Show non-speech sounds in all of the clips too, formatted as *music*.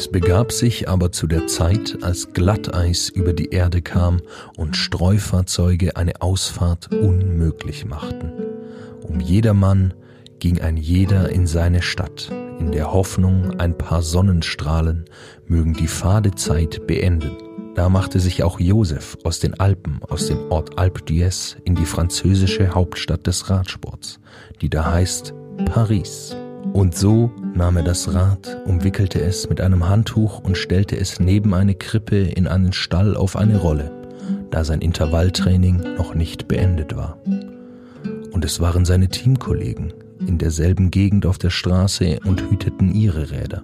Es begab sich aber zu der Zeit, als Glatteis über die Erde kam und Streufahrzeuge eine Ausfahrt unmöglich machten. Um jedermann ging ein jeder in seine Stadt, in der Hoffnung, ein paar Sonnenstrahlen mögen die fade Zeit beenden. Da machte sich auch Josef aus den Alpen, aus dem Ort Alpe d'Huez, in die französische Hauptstadt des Radsports, die da heißt Paris. Und so nahm er das Rad, umwickelte es mit einem Handtuch und stellte es neben eine Krippe in einen Stall auf eine Rolle, da sein Intervalltraining noch nicht beendet war. Und es waren seine Teamkollegen in derselben Gegend auf der Straße und hüteten ihre Räder.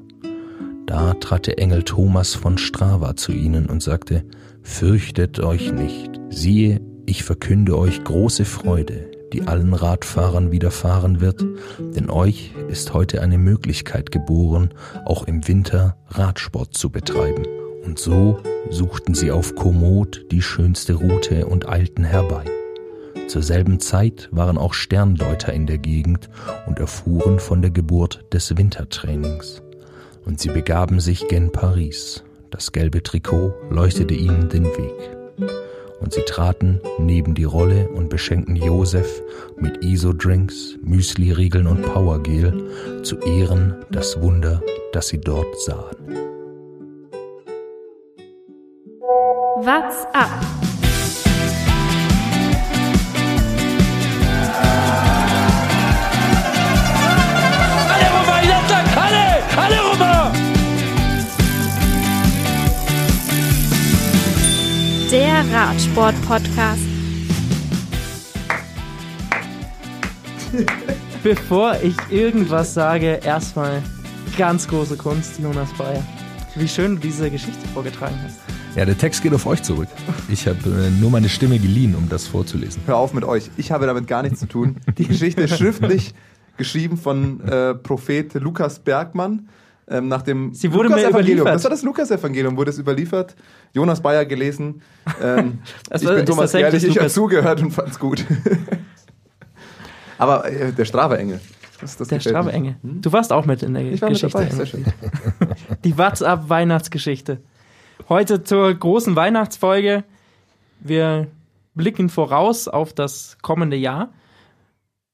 Da trat der Engel Thomas von Strava zu ihnen und sagte, Fürchtet euch nicht, siehe, ich verkünde euch große Freude, die allen Radfahrern widerfahren wird, denn euch ist heute eine Möglichkeit geboren, auch im Winter Radsport zu betreiben. Und so suchten sie auf Komoot die schönste Route und eilten herbei. Zur selben Zeit waren auch Sterndeuter in der Gegend und erfuhren von der Geburt des Wintertrainings. Und sie begaben sich gen Paris. Das gelbe Trikot leuchtete ihnen den Weg und sie traten neben die Rolle und beschenkten Josef mit ISO-Drinks, Müsli-Riegeln und Powergel zu Ehren das Wunder, das sie dort sahen. What's up? Radsport-Podcast. Bevor ich irgendwas sage, erstmal ganz große Kunst, Jonas Bayer. Wie schön du diese Geschichte vorgetragen hast. Ja, der Text geht auf euch zurück. Ich habe äh, nur meine Stimme geliehen, um das vorzulesen. Hör auf mit euch. Ich habe damit gar nichts zu tun. Die Geschichte ist schriftlich geschrieben von äh, Prophet Lukas Bergmann. Ähm, nach dem Sie wurde mir Lukas-Evangelium. überliefert. Das war das Lukas-Evangelium, wurde es überliefert. Jonas Bayer gelesen. Ähm, *laughs* ich war- bin Thomas Ehrlich, ich habe Lukas. zugehört und fand's gut. *laughs* Aber äh, der Strava-Engel. Das, das Der mir. Strave-Engel. Du warst auch mit in der Ich war mit Geschichte. dabei, sehr schön. *laughs* Die WhatsApp-Weihnachtsgeschichte. Heute zur großen Weihnachtsfolge. Wir blicken voraus auf das kommende Jahr.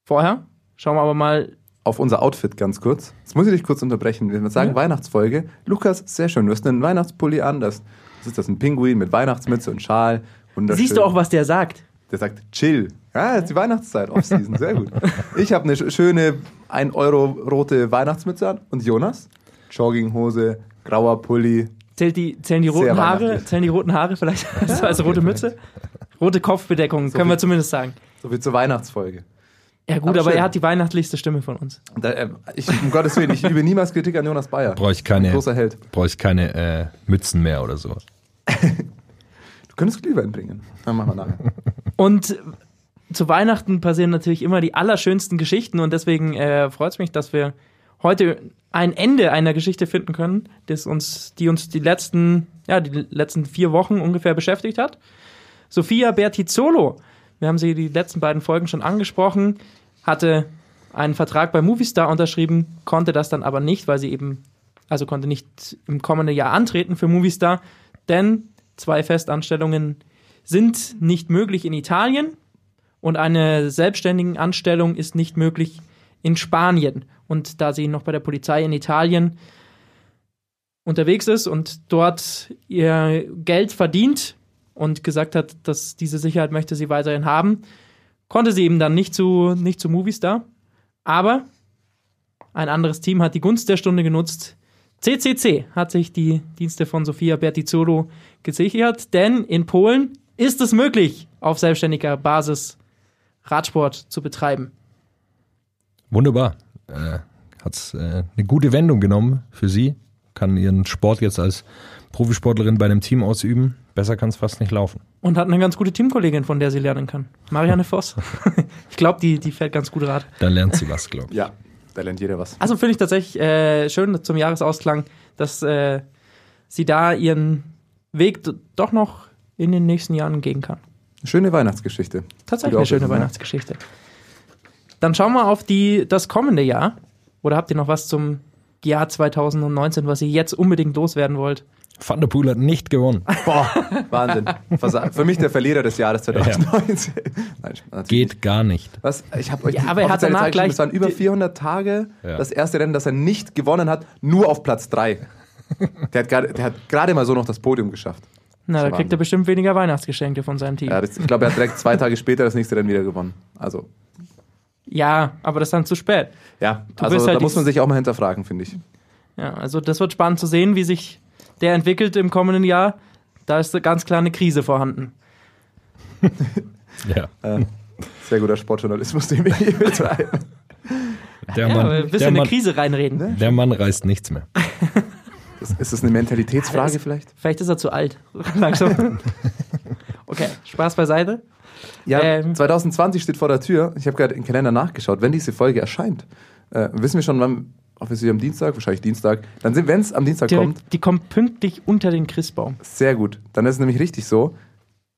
Vorher schauen wir aber mal. Auf unser Outfit ganz kurz. Jetzt muss ich dich kurz unterbrechen. Wenn wir sagen Ja. Weihnachtsfolge, Lukas, sehr schön. Du hast einen Weihnachtspulli an. Das, das ist das ein Pinguin mit Weihnachtsmütze und Schal. Wunderschön. Siehst du auch, was der sagt? Der sagt chill. Ja, ist die Weihnachtszeit, Off-Season, sehr gut. Ich habe eine sch- schöne 1 Euro rote Weihnachtsmütze an. Und Jonas? Jogginghose, grauer Pulli. Zählt die, zählen die roten Haare? Zählen die roten Haare vielleicht als, *laughs* als rote Mütze? Rote Kopfbedeckung, können wir viel- zumindest sagen. So viel zur Weihnachtsfolge. Ja gut, Aber aber, er hat die weihnachtlichste Stimme von uns. Da, äh, ich, um Gottes Willen, ich übe niemals Kritik an Jonas Bayer. Brauche ich keine, Großer Held. brauche ich keine äh, Mützen mehr oder so. *laughs* Du könntest Glühwein bringen. Dann machen wir nachher. Und zu Weihnachten passieren natürlich immer die allerschönsten Geschichten und deswegen äh, freut es mich, dass wir heute ein Ende einer Geschichte finden können, das uns, die uns die letzten, ja, die letzten vier Wochen ungefähr beschäftigt hat. Sophia Bertizzolo, wir haben sie die letzten beiden Folgen schon angesprochen, hatte einen Vertrag bei Movistar unterschrieben, konnte das dann aber nicht, weil sie eben, also konnte nicht im kommenden Jahr antreten für Movistar, denn zwei Festanstellungen sind nicht möglich in Italien und eine selbstständige Anstellung ist nicht möglich in Spanien. Und da sie noch bei der Polizei in Italien unterwegs ist und dort ihr Geld verdient und gesagt hat, dass diese Sicherheit möchte sie weiterhin haben, konnte sie eben dann nicht zu, nicht zu Movistar. Aber ein anderes Team hat die Gunst der Stunde genutzt. CCC hat sich die Dienste von Sofia Bertizzolo gesichert, denn in Polen ist es möglich, auf selbstständiger Basis Radsport zu betreiben. Wunderbar. Äh, Hat äh, eine gute Wendung genommen für sie. Kann ihren Sport jetzt als Profisportlerin bei einem Team ausüben. Besser kann es fast nicht laufen. Und hat eine ganz gute Teamkollegin, von der sie lernen kann. Marianne Voss. *laughs* ich glaube, die, die fährt ganz gut Rad. Da lernt sie was, glaube ich. Ja, da lernt jeder was. Also finde ich tatsächlich äh, schön zum Jahresausklang, dass äh, sie da ihren Weg doch noch in den nächsten Jahren gehen kann. Schöne Weihnachtsgeschichte. Tatsächlich eine schöne ja. Weihnachtsgeschichte. Dann schauen wir auf die, das kommende Jahr. Oder habt ihr noch was zum Jahr 2019, was ihr jetzt unbedingt loswerden wollt? Van der Poel hat nicht gewonnen. *laughs* Boah, Wahnsinn. Für mich der Verlierer des Jahres 2019. *laughs* Nein, natürlich Geht gar nicht. Was? Ich habe euch Ja, aber er hat danach gleich Es waren über die- 400 Tage. Ja. Das erste Rennen, das er nicht gewonnen hat, nur auf Platz 3. Der hat gerade- mal so noch das Podium geschafft. Na, da kriegt er bestimmt weniger Weihnachtsgeschenke von seinem Team. Ja, Ja, das, ich glaube, er hat direkt zwei Tage später das nächste Rennen wieder gewonnen. Also, aber das ist dann zu spät. ja, Du also wirst da halt muss man sich auch mal hinterfragen, finde ich. Ja, also das wird spannend zu sehen, wie sich der entwickelt im kommenden Jahr. Da ist ganz klar eine Krise vorhanden. *laughs* Ja. Äh, sehr guter Sportjournalismus, den wir hier betreiben. Der Ja, Mann, willst du der, in eine Krise reinreden? der Mann reißt nichts mehr. Ist, ist das eine Mentalitätsfrage Ja, vielleicht? Vielleicht ist er zu alt. *laughs* Langsam. Okay, Spaß beiseite. Ja, Ähm. 2020 steht vor der Tür. Ich habe gerade im Kalender nachgeschaut, wenn diese Folge erscheint. Äh, wissen wir schon, wann, obviously am Dienstag, wahrscheinlich Dienstag. Dann sind, wenn es am Dienstag kommt, Direkt, die kommt pünktlich unter den Christbaum. sehr gut. Dann ist es nämlich richtig so.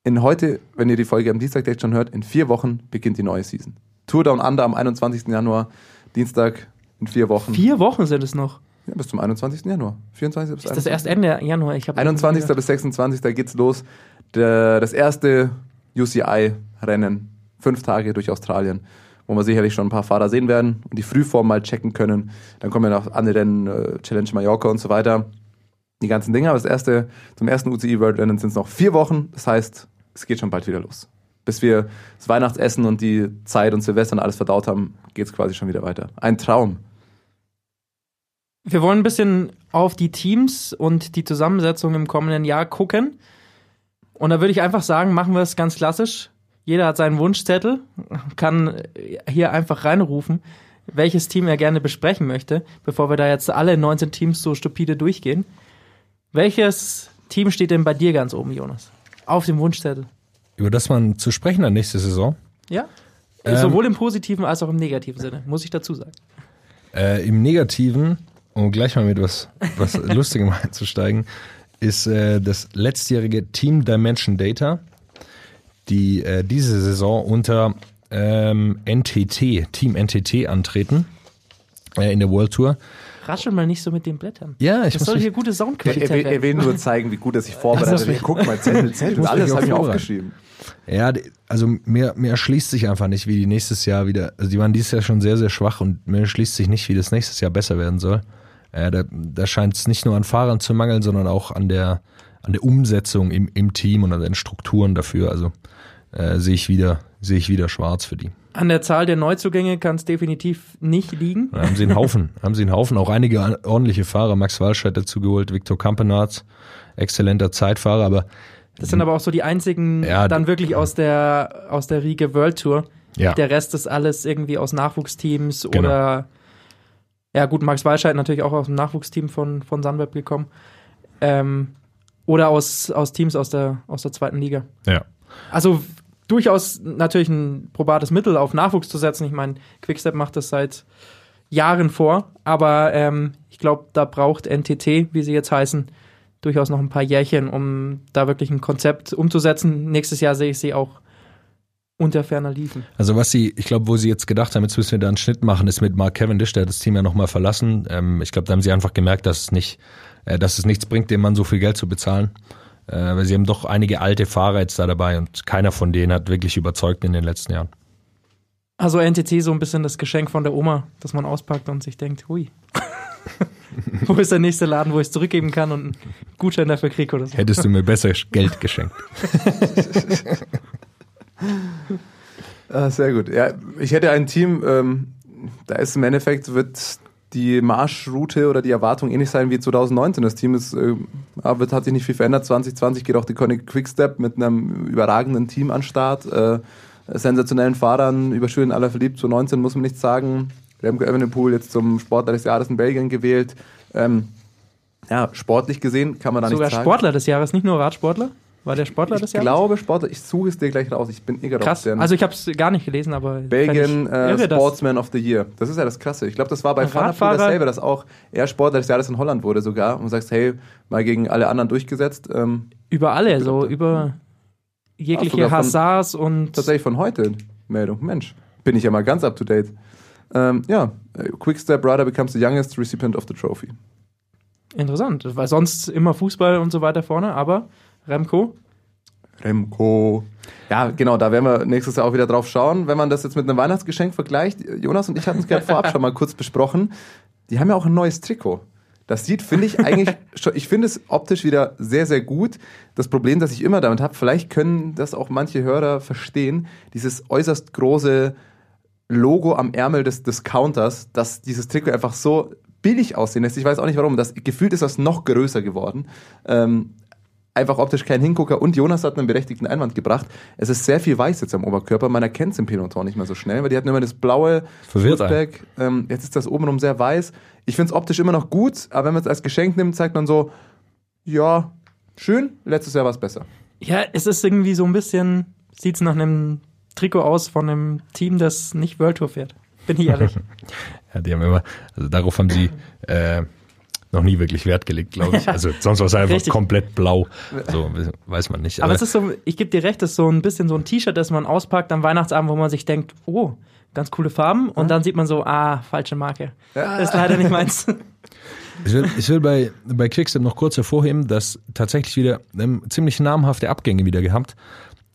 In heute, wenn ihr die Folge am Dienstag direkt schon hört, in vier Wochen beginnt die neue Season. Tour Down Under am 21. Januar, Dienstag in vier Wochen. Vier Wochen sind es noch. Ja, bis zum 21. Januar. 24. bis Ist das 21.. erst Ende Januar? Ich hab 21. bis 26. Da geht's los. Der, das erste UCI-Rennen. Fünf Tage durch Australien, wo wir sicherlich schon ein paar Fahrer sehen werden und die Frühform mal checken können. Dann kommen ja noch andere Rennen, äh, Challenge Mallorca und so weiter. Die ganzen Dinge. Aber das erste, zum ersten UCI World Rennen sind es noch vier Wochen. Das heißt, es geht schon bald wieder los. Bis wir das Weihnachtsessen und die Zeit und Silvester und alles verdaut haben, geht's quasi schon wieder weiter. Ein Traum. Wir wollen ein bisschen auf die Teams und die Zusammensetzung im kommenden Jahr gucken. Und da würde ich einfach sagen, machen wir es ganz klassisch. Jeder hat seinen Wunschzettel, kann hier einfach reinrufen, welches Team er gerne besprechen möchte, bevor wir da jetzt alle 19 Teams so stupide durchgehen. Welches Team steht denn bei dir ganz oben, Jonas? Auf dem Wunschzettel. Über das man zu sprechen hat nächste Saison. Ja? Ähm. Sowohl im positiven als auch im negativen Sinne, muss ich dazu sagen. Äh, Im Negativen, um gleich mal mit was, was *laughs* Lustigem einzusteigen, ist äh, das letztjährige Team Dimension Data, die äh, diese Saison unter ähm, NTT, Team NTT antreten äh, in der World Tour. Raschel mal nicht so mit den Blättern. Ja, ich Das soll hier gute Soundqualität er, will- er werden. will nur zeigen, wie gut er sich *laughs* vorbereitet. Muss Guck mal, Zettel, *laughs* Zettel, alles habe ich aufgeschrieben. Ja, also mir, mir erschließt sich einfach nicht, wie die nächstes Jahr wieder, also die waren dieses Jahr schon sehr, sehr schwach und mir erschließt sich nicht, wie das nächstes Jahr besser werden soll. Äh, da da scheint es nicht nur an Fahrern zu mangeln, sondern auch an der, an der Umsetzung im, im Team und an den Strukturen dafür. Also äh, sehe ich wieder, sehe ich wieder schwarz für die. An der Zahl der Neuzugänge kann es definitiv nicht liegen. Da haben sie einen Haufen, *laughs* haben sie einen Haufen, auch einige ordentliche Fahrer. Max Walsch hat dazu geholt, Viktor Kampenarz, exzellenter Zeitfahrer, aber Das sind aber auch so die einzigen Ja, dann wirklich aus der aus der Riege World Tour. ja, Der Rest ist alles irgendwie aus Nachwuchsteams Genau. oder ja gut, Max Walscheid natürlich auch aus dem Nachwuchsteam von, von Sunweb gekommen. Ähm, oder aus, aus Teams aus der, aus der zweiten Liga. ja. Also durchaus natürlich ein probates Mittel auf Nachwuchs zu setzen. Ich meine, Quickstep macht das seit Jahren vor, aber ähm, ich glaube, da braucht NTT, wie sie jetzt heißen, durchaus noch ein paar Jährchen, um da wirklich ein Konzept umzusetzen. Nächstes Jahr sehe ich sie auch unter ferner Liefen. Also was sie, ich glaube, wo sie jetzt gedacht haben, jetzt müssen wir da einen Schnitt machen, ist mit Mark Cavendish, der hat das Team ja nochmal verlassen. Ähm, ich glaube, da haben sie einfach gemerkt, dass es nicht, äh, dass es nichts bringt, dem Mann so viel Geld zu bezahlen. Äh, weil sie haben doch einige alte Fahrer jetzt da dabei und keiner von denen hat wirklich überzeugt in den letzten Jahren. Also NTT so ein bisschen das Geschenk von der Oma, das man auspackt und sich denkt, hui. *laughs* wo ist der nächste Laden, wo ich es zurückgeben kann und einen Gutschein dafür kriege oder so. Hättest du mir besser Geld geschenkt. *laughs* Ah, sehr gut. Ja, ich hätte ein Team, ähm, da ist im Endeffekt, wird die Marschroute oder die Erwartung ähnlich sein wie 2019. Das Team ist, äh, hat sich nicht viel verändert. 2020 geht auch die Koenig Quickstep mit einem überragenden Team an Start. Äh, sensationellen Fahrern, über aller verliebt. Zu 19 muss man nichts sagen. Remco Evenepoel jetzt zum Sportler des Jahres in Belgien gewählt. Ähm, ja, sportlich gesehen kann man da Sogar nichts sagen. Sportler des Jahres, nicht nur Radsportler. War der Sportler des Ich Jahres? glaube Sportler, ich suche es dir gleich raus. Ich bin eh gerade auf Krass. Also ich habe es gar nicht gelesen, aber Belgien ich äh, Sportsman of the Year. Das ist ja das Krasse. Ich glaube, das war bei Ein Van der Poel Radfahrer- dasselbe, dass auch er Sportler des Jahres in Holland wurde sogar. Und du sagst, hey, mal gegen alle anderen durchgesetzt. Ähm, über alle, so über jegliche sogar von- Hazards und tatsächlich von heute Meldung. Mensch, bin ich ja mal ganz up to date. Ähm, ja, Quickstep Rider becomes the youngest recipient of the trophy. Interessant, weil sonst immer Fußball und so weiter vorne, aber Remco, Remco. Ja, genau, da werden wir nächstes Jahr auch wieder drauf schauen. Wenn man das jetzt mit einem Weihnachtsgeschenk vergleicht, Jonas und ich hatten es gerade vorab schon mal kurz besprochen, die haben ja auch ein neues Trikot. Das sieht, finde ich, eigentlich *laughs* schon, ich finde es optisch wieder sehr, sehr gut. Das Problem, das ich immer damit habe, vielleicht können das auch manche Hörer verstehen, dieses äußerst große Logo am Ärmel des Discounters, dass dieses Trikot einfach so billig aussehen lässt. Ich weiß auch nicht warum. Das gefühlt ist das noch größer geworden. Ähm, einfach optisch kein Hingucker. Und Jonas hat einen berechtigten Einwand gebracht. Es ist sehr viel weiß jetzt am Oberkörper. Man erkennt es im Peloton nicht mehr so schnell, weil die hatten immer das blaue Verwirrt Fußback. Ähm, jetzt ist das obenrum sehr weiß. Ich finde es optisch immer noch gut, aber wenn man es als Geschenk nimmt, zeigt man so, ja, schön, letztes Jahr war es besser. ja, es ist irgendwie so ein bisschen, sieht es nach einem Trikot aus von einem Team, das nicht World Tour fährt. Bin ich ehrlich. *laughs* Ja, die haben immer, also darauf haben sie äh, noch nie wirklich Wert gelegt, glaube ich. *laughs* Also sonst war es einfach Richtig. komplett blau. So weiß man nicht. Aber es ist so, ich gebe dir recht, es ist so ein bisschen so ein T-Shirt, das man auspackt am Weihnachtsabend, wo man sich denkt, oh, ganz coole Farben. Und dann sieht man so, ah, falsche Marke. Das ist leider nicht meins. Ich will, ich will bei, bei Quickstep noch kurz hervorheben, dass tatsächlich wieder ähm, ziemlich namhafte Abgänge wieder gehabt.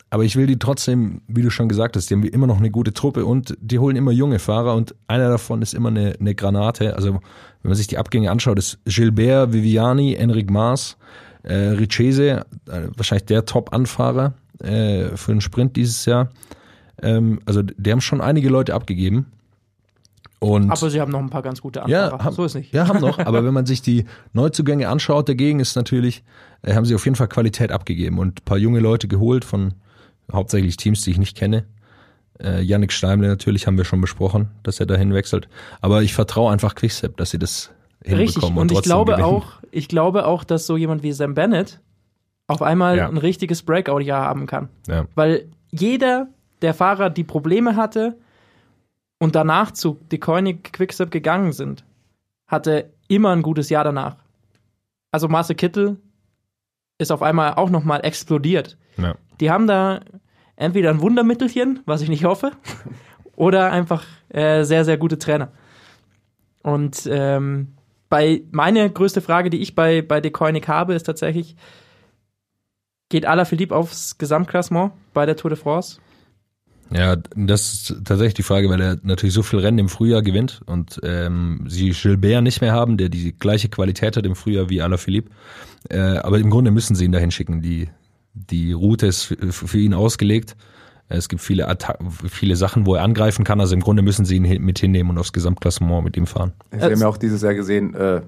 Aber ich will die trotzdem, wie du schon gesagt hast, die haben immer noch eine gute Truppe und die holen immer junge Fahrer und einer davon ist immer eine, eine Granate. Also wenn man sich die Abgänge anschaut, ist Gilbert, Viviani, Enric Maas, äh, Richese, äh, wahrscheinlich der Top-Anfahrer äh, für den Sprint dieses Jahr. Ähm, also die haben schon einige Leute abgegeben. Und Aber sie haben noch ein paar ganz gute ja, Anfahrer. haben, so ist nicht. Ja, haben noch. *laughs* Aber wenn man sich die Neuzugänge anschaut, dagegen ist natürlich, äh, haben sie auf jeden Fall Qualität abgegeben und ein paar junge Leute geholt von hauptsächlich Teams, die ich nicht kenne. Äh, Yannick Steimle natürlich haben wir schon besprochen, dass er dahin wechselt. Aber ich vertraue einfach Quickstep, dass sie das hinbekommen Richtig. und, Und ich glaube gewinnen. auch, ich glaube auch, dass so jemand wie Sam Bennett auf einmal Ja. ein richtiges Breakout-Jahr haben kann. Ja. Weil jeder der Fahrer, die Probleme hatte und danach zu Deceuninck Quickstep gegangen sind, hatte immer ein gutes Jahr danach. Also Marcel Kittel ist auf einmal auch nochmal explodiert. Ja. Die haben da entweder ein Wundermittelchen, was ich nicht hoffe, *laughs* oder einfach äh, sehr, sehr gute Trainer. Und ähm, bei meine größte Frage, die ich bei, bei De Koenig habe, ist tatsächlich, geht Alaphilippe aufs Gesamtklassement bei der Tour de France? Ja, das ist tatsächlich die Frage, weil er natürlich so viel Rennen im Frühjahr gewinnt und ähm, sie Gilbert nicht mehr haben, der die gleiche Qualität hat im Frühjahr wie Alaphilippe. Äh, aber im Grunde müssen sie ihn dahin schicken. Die, die Route ist für, ihn ausgelegt. Es gibt viele, Atta viele Sachen, wo er angreifen kann. Also im Grunde müssen sie ihn mit hinnehmen und aufs Gesamtklassement mit ihm fahren. Wir haben ja auch dieses Jahr gesehen, äh,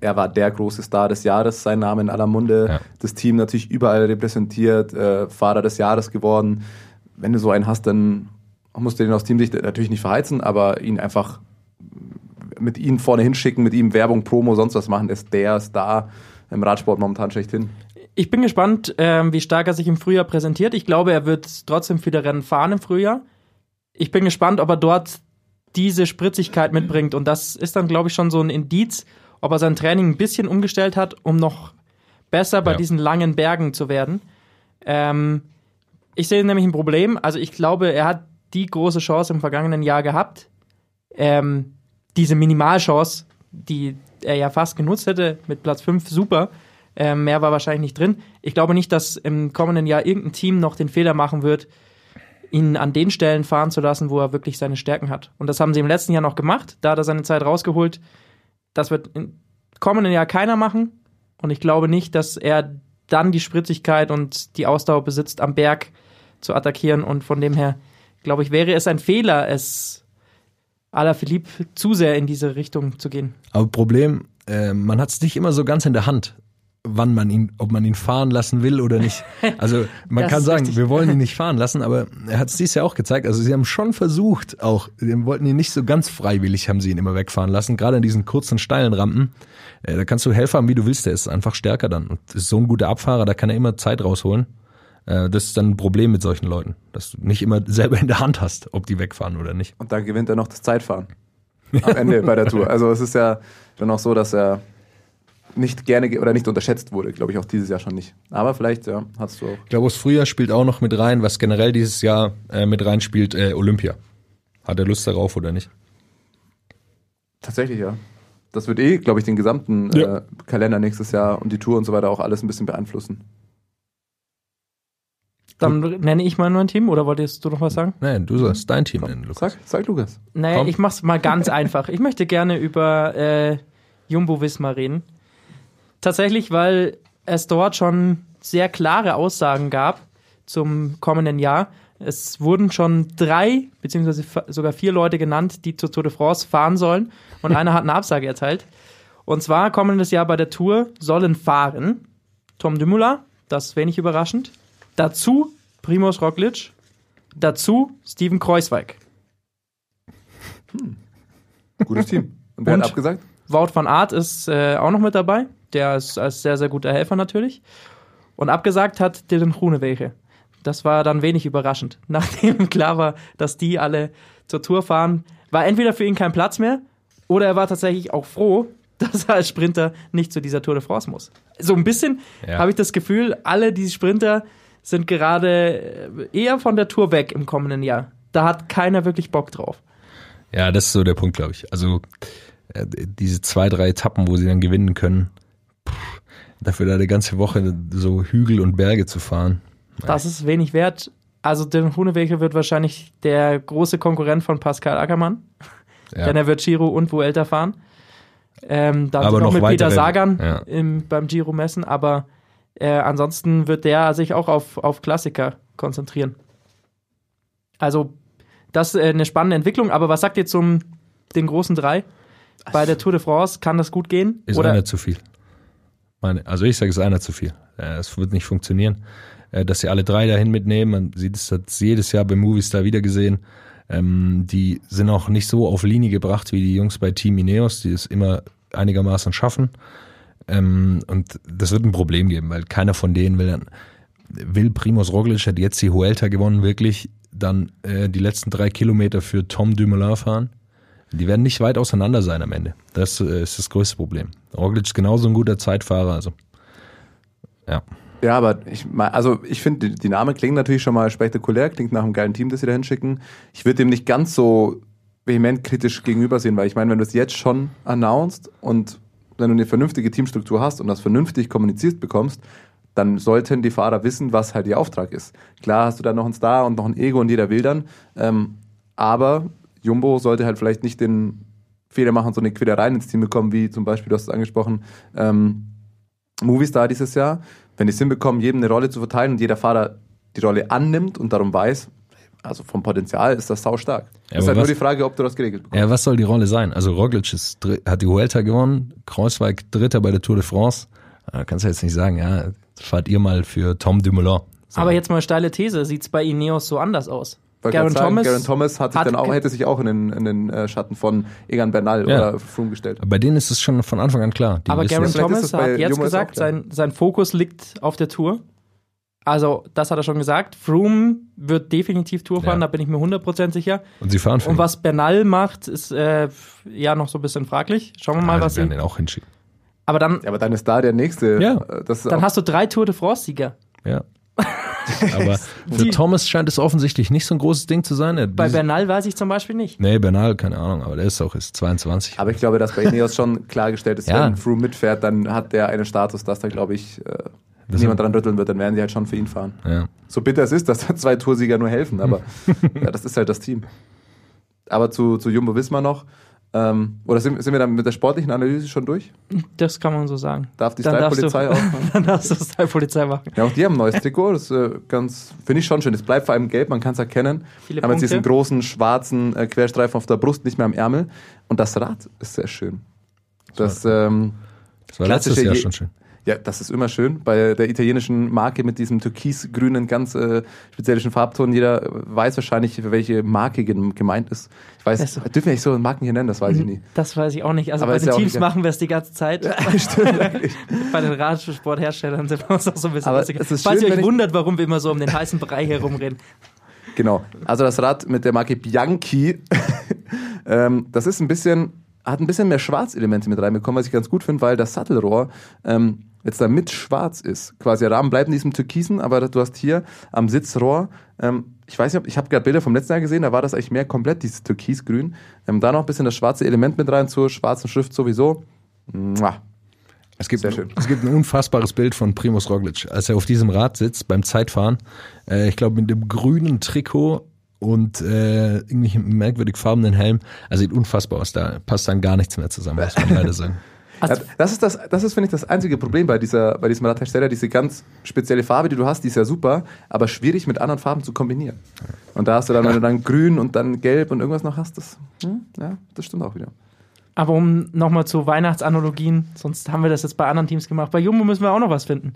er war der große Star des Jahres, sein Name in aller Munde, Ja. das Team natürlich überall repräsentiert, äh, Fahrer des Jahres geworden. Wenn du so einen hast, dann musst du den aus Teamsicht natürlich nicht verheizen, aber ihn einfach mit ihm vorne hinschicken, mit ihm Werbung, Promo, sonst was machen, ist der Star im Radsport momentan schlechthin. Ich bin gespannt, ähm, wie stark er sich im Frühjahr präsentiert. Ich glaube, er wird trotzdem viele Rennen fahren im Frühjahr. Ich bin gespannt, ob er dort diese Spritzigkeit mitbringt. Und das ist dann, glaube ich, schon so ein Indiz, ob er sein Training ein bisschen umgestellt hat, um noch besser bei Ja. diesen langen Bergen zu werden. Ähm, ich sehe nämlich ein Problem. Also ich glaube, er hat die große Chance im vergangenen Jahr gehabt. Ähm, diese Minimalchance, die er ja fast genutzt hätte, mit Platz 5 super. Ähm, mehr war wahrscheinlich nicht drin. Ich glaube nicht, dass im kommenden Jahr irgendein Team noch den Fehler machen wird, ihn an den Stellen fahren zu lassen, wo er wirklich seine Stärken hat. Und das haben sie im letzten Jahr noch gemacht. Da hat er seine Zeit rausgeholt. Das wird im kommenden Jahr keiner machen. Und ich glaube nicht, dass er dann die Spritzigkeit und die Ausdauer besitzt, am Berg zu attackieren. Und von dem her, glaube ich, wäre es ein Fehler, es Philippe zu sehr in diese Richtung zu gehen. Aber Problem, äh, man hat es nicht immer so ganz in der Hand, wann man ihn, ob man ihn fahren lassen will oder nicht. *laughs* Also man kann sagen, richtig. wir wollen ihn *laughs* nicht fahren lassen, aber er hat es dies Jahr auch gezeigt. Also sie haben schon versucht, auch, sie wollten ihn nicht so ganz freiwillig, haben sie ihn immer wegfahren lassen, gerade an diesen kurzen, steilen Rampen. Äh, da kannst du Helfer haben, wie du willst, der ist einfach stärker dann. Und ist so ein guter Abfahrer, da kann er immer Zeit rausholen. Äh, das ist dann ein Problem mit solchen Leuten, dass du nicht immer selber in der Hand hast, ob die wegfahren oder nicht. Und dann gewinnt er noch das Zeitfahren. *laughs* Am Ende bei der Tour. Also es ist ja schon auch so, dass er nicht gerne ge- oder nicht unterschätzt wurde, glaube ich auch dieses Jahr schon nicht. Aber vielleicht, ja, hast du auch. Ich glaube, das Frühjahr spielt auch noch mit rein, was generell dieses Jahr äh, mit rein spielt, äh, Olympia. Hat er Lust darauf oder nicht? Tatsächlich, ja. Das wird eh, glaube ich, den gesamten Ja. äh, Kalender nächstes Jahr und die Tour und so weiter auch alles ein bisschen beeinflussen. Dann nenne ich mal nur ein Team oder wolltest du noch was sagen? Nein, du sollst dein Team nennen, Lukas. Sag, sag Lukas. Naja, Komm. ich mach's mal ganz *laughs* einfach. Ich möchte gerne über äh, Jumbo Wismar reden. Tatsächlich, weil es dort schon sehr klare Aussagen gab zum kommenden Jahr. Es wurden schon drei, beziehungsweise sogar vier Leute genannt, die zur Tour de France fahren sollen. Und einer hat eine Absage erteilt. Und zwar kommendes Jahr bei der Tour sollen fahren Tom Dumoulin, das wenig überraschend. Dazu Primoz Roglic. Dazu Steven Kreuzweig. Gutes Team. Und wer Und? hat abgesagt? Wout van Aert ist äh, auch noch mit dabei. Der ist als sehr, sehr guter Helfer natürlich. Und abgesagt hat Dylan Groenewegen. Das war dann wenig überraschend. *laughs* Nachdem klar war, dass die alle zur Tour fahren, war entweder für ihn kein Platz mehr oder er war tatsächlich auch froh, *laughs* dass er als Sprinter nicht zu dieser Tour de France muss. So ein bisschen Ja. habe ich das Gefühl, alle diese Sprinter sind gerade äh, eher von der Tour weg im kommenden Jahr. Da hat keiner wirklich Bock drauf. Ja, das ist so der Punkt, glaube ich. Also äh, diese zwei, drei Etappen, wo sie dann gewinnen können, pff, dafür da eine ganze Woche so Hügel und Berge zu fahren. Das ist wenig wert. Also Dylan Groenewegen wird wahrscheinlich der große Konkurrent von Pascal Ackermann, Ja. denn er wird Giro und Vuelta fahren. Ähm, dann Aber noch, noch mit Peter Sagan ja. im, beim Giro messen, aber äh, ansonsten wird der sich auch auf, auf Klassiker konzentrieren. Also das ist äh, eine spannende Entwicklung, aber was sagt ihr zum den großen drei? Bei der Tour de France kann das gut gehen? Ist Oder einer zu viel. Meine, also ich sage, es ist einer zu viel. Äh, Es wird nicht funktionieren, äh, dass sie alle drei dahin mitnehmen. Man sieht es jedes Jahr bei Movistar wieder gesehen. Ähm, die sind auch nicht so auf Linie gebracht wie die Jungs bei Team Ineos, die es immer einigermaßen schaffen. Ähm, und das wird ein Problem geben, weil keiner von denen will dann, will Primoz Roglic hat jetzt die Huelta gewonnen, wirklich dann äh, die letzten drei Kilometer für Tom Dumoulin fahren. Die werden nicht weit auseinander sein am Ende. Das äh, ist das größte Problem. Roglic ist genauso ein guter Zeitfahrer, also ja. Ja, aber ich also ich finde, die, die Namen klingen natürlich schon mal spektakulär, klingt nach einem geilen Team, das sie da hinschicken. Ich würde dem nicht ganz so vehement kritisch gegenübersehen, weil ich meine, wenn du es jetzt schon announced und wenn du eine vernünftige Teamstruktur hast und das vernünftig kommuniziert bekommst, dann sollten die Fahrer wissen, was halt ihr Auftrag ist. Klar hast du da noch einen Star und noch ein Ego und jeder will dann, ähm, aber Jumbo sollte halt vielleicht nicht den Fehler machen, so eine Quälereien ins Team bekommen, wie zum Beispiel, du hast es angesprochen, ähm, Movistar dieses Jahr, wenn die es hinbekommen, jedem eine Rolle zu verteilen und jeder Fahrer die Rolle annimmt und darum weiß, also vom Potenzial ist das sau stark. Ja, ist halt nur was- die Frage, ob du das geregelt bekommst. Ja, was soll die Rolle sein? Also Roglic ist, hat die Vuelta gewonnen, Kreuzweig Dritter bei der Tour de France. Da kannst du jetzt nicht sagen, ja, fahrt ihr mal für Tom Dumoulin. So. aber jetzt mal steile These, sieht's bei Ineos so anders aus? Garen sagen, Thomas, Garen Thomas hat sich hat dann auch, hätte sich auch in den, in den äh, Schatten von Egan Bernal Ja. oder Froome gestellt. Bei denen ist es schon von Anfang an klar. Die Aber Garen Thomas hat jetzt Jumbo gesagt, sein, sein Fokus liegt auf der Tour. Also, das hat er schon gesagt. Froome wird definitiv Tour fahren, Ja. da bin ich mir 100% sicher. Und sie fahren für Und ihn. was Bernal macht, ist äh, ja noch so ein bisschen fraglich. Schauen wir mal, ja, was sie werden den auch hinschicken. Aber dann, Ja, aber dann ist da der nächste. Ja. äh, dann hast du drei Tour de France-Sieger. Ja. *laughs* *laughs* Aber für Die- Thomas scheint es offensichtlich nicht so ein großes Ding zu sein. Er- Bei Bernal weiß ich zum Beispiel nicht. Nee, Bernal, keine Ahnung, aber der ist auch ist 22. aber ich glaube, dass bei Ineos schon klargestellt ist, Ja. wenn Froome mitfährt, dann hat der einen Status, dass da, glaube ich, äh, Das- niemand dran rütteln wird, dann werden die halt schon für ihn fahren. ja. So bitter es ist, dass da *laughs* zwei Toursieger nur helfen, aber *laughs* ja, das ist halt das Team. Aber zu, zu Jumbo Wismar noch. Ähm, oder sind, sind wir dann mit der sportlichen Analyse schon durch? Das kann man so sagen. Darf die Style-Polizei auch? Dann darfst du Style-Polizei *laughs* machen. Ja, auch die haben ein neues Trikot. Das äh, ganz finde ich schon schön. Es bleibt vor allem gelb, man kann es erkennen. Viele haben jetzt diesen Punkte. großen schwarzen äh, Querstreifen auf der Brust, nicht mehr am Ärmel. Und das Rad ist sehr schön. Das, ähm, Das war letztes Jahr schon schön. Ja, das ist immer schön. Bei der italienischen Marke mit diesem türkisgrünen, ganz äh, speziellen Farbton. Jeder weiß wahrscheinlich, welche Marke gem- gemeint ist. Ich weiß, Ist so. dürfen wir nicht so Marken hier nennen, das weiß ich nie. Das weiß ich auch nicht. Also Aber bei den ja Teams machen wir es die ganze Zeit. *laughs* Stimmt eigentlich. *laughs* bei den Radsportherstellern sind wir uns auch so ein bisschen Aber lustiger. es ist Falls schön, ihr euch wundert, warum wir immer so um den heißen Brei herumreden. Genau. Also das Rad mit der Marke Bianchi, *laughs* ähm, das ist ein bisschen, hat ein bisschen mehr Schwarzelemente mit reinbekommen, was ich ganz gut finde, weil das Sattelrohr ähm, jetzt da mit schwarz ist. Quasi der Rahmen bleibt in diesem Türkisen, aber du hast hier am Sitzrohr ähm, ich weiß nicht, ich habe gerade Bilder vom letzten Jahr gesehen, da war das eigentlich mehr komplett, dieses Türkisgrün. Ähm, da noch ein bisschen das schwarze Element mit rein, zur schwarzen Schrift sowieso. Mua. Es gibt, Sehr ein, schön. es gibt ein unfassbares Bild von Primus Roglic, als er auf diesem Rad sitzt beim Zeitfahren. Äh, ich glaube mit dem grünen Trikot und äh, irgendwie merkwürdig farbenen Helm. Also sieht unfassbar aus. Da passt dann gar nichts mehr zusammen, muss man leider sagen. *laughs* Ja, das ist das, das ist, finde ich, das einzige Problem bei dieser, bei diesem Radhersteller. Diese ganz spezielle Farbe, die du hast, die ist ja super, aber schwierig mit anderen Farben zu kombinieren. Und da hast du dann, wenn du dann grün und dann gelb und irgendwas noch hast, das, hm, ja, das stimmt auch wieder. Aber um nochmal zu Weihnachtsanalogien, sonst haben wir das jetzt bei anderen Teams gemacht. Bei Jumbo müssen wir auch noch was finden.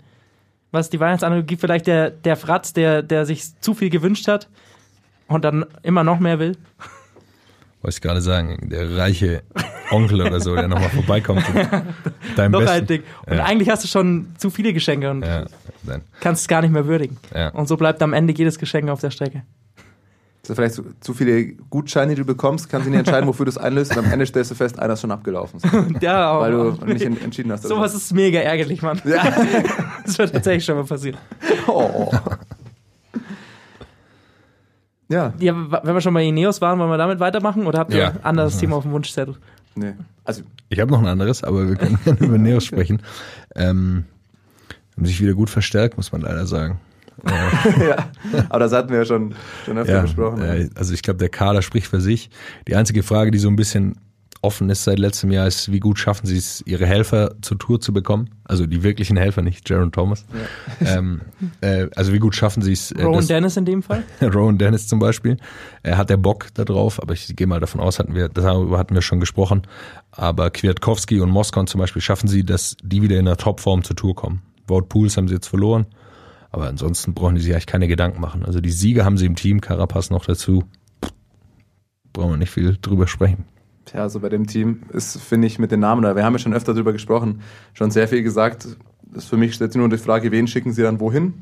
Was ist die Weihnachtsanalogie? Vielleicht der, der Fratz, der, der sich zu viel gewünscht hat und dann immer noch mehr will. Wollte ich gerade sagen, der reiche Onkel oder so, der nochmal vorbeikommt. und *laughs* Deinem noch ein Ding. Und Ja. eigentlich hast du schon zu viele Geschenke und Ja, dann, kannst es gar nicht mehr würdigen. ja. Und so bleibt am Ende jedes Geschenk auf der Strecke. Das vielleicht zu, zu viele Gutscheine, die du bekommst, kannst du nicht entscheiden, wofür du es einlöst und am Ende stellst du fest, einer ist schon abgelaufen. *laughs* Ja, aber Weil du nicht en- entschieden hast. sowas ist mega ärgerlich, Mann. Ja. *laughs* Das wird tatsächlich schon mal passieren. Oh. Ja, Ja, wenn wir schon bei Ineos waren, wollen wir damit weitermachen oder habt ihr Ja. ein anderes Thema auf dem Wunschzettel? nee. Also, Ich habe noch ein anderes, aber wir können *laughs* gerne über Neos sprechen. Ähm, haben sich wieder gut verstärkt, muss man leider sagen. *laughs* ja. Aber das hatten wir ja schon, schon öfter Ja, besprochen. äh, also ich glaube, der Kader spricht für sich. Die einzige Frage, die so ein bisschen offen ist seit letztem Jahr, ist, wie gut schaffen sie es, ihre Helfer zur Tour zu bekommen? Also die wirklichen Helfer, nicht Jaron Thomas. *laughs* Ähm, äh, also wie gut schaffen sie es? Äh, Rowan Dennis in dem Fall? *laughs* Rowan Dennis zum Beispiel. Er hat der Bock da drauf, aber ich gehe mal davon aus, hatten wir, darüber hatten wir schon gesprochen. Aber Kwiatkowski und Moskon zum Beispiel schaffen sie, dass die wieder in der Topform zur Tour kommen. Wout Pools haben sie jetzt verloren. Aber ansonsten brauchen die sich eigentlich keine Gedanken machen. Also die Sieger haben sie im Team, Carapaz noch dazu. Brauchen wir nicht viel drüber sprechen. Tja, also bei dem Team ist, finde ich, mit den Namen, da wir haben ja schon öfter drüber gesprochen, schon sehr viel gesagt. Das für mich stellt sich nur die Frage, wen schicken sie dann wohin?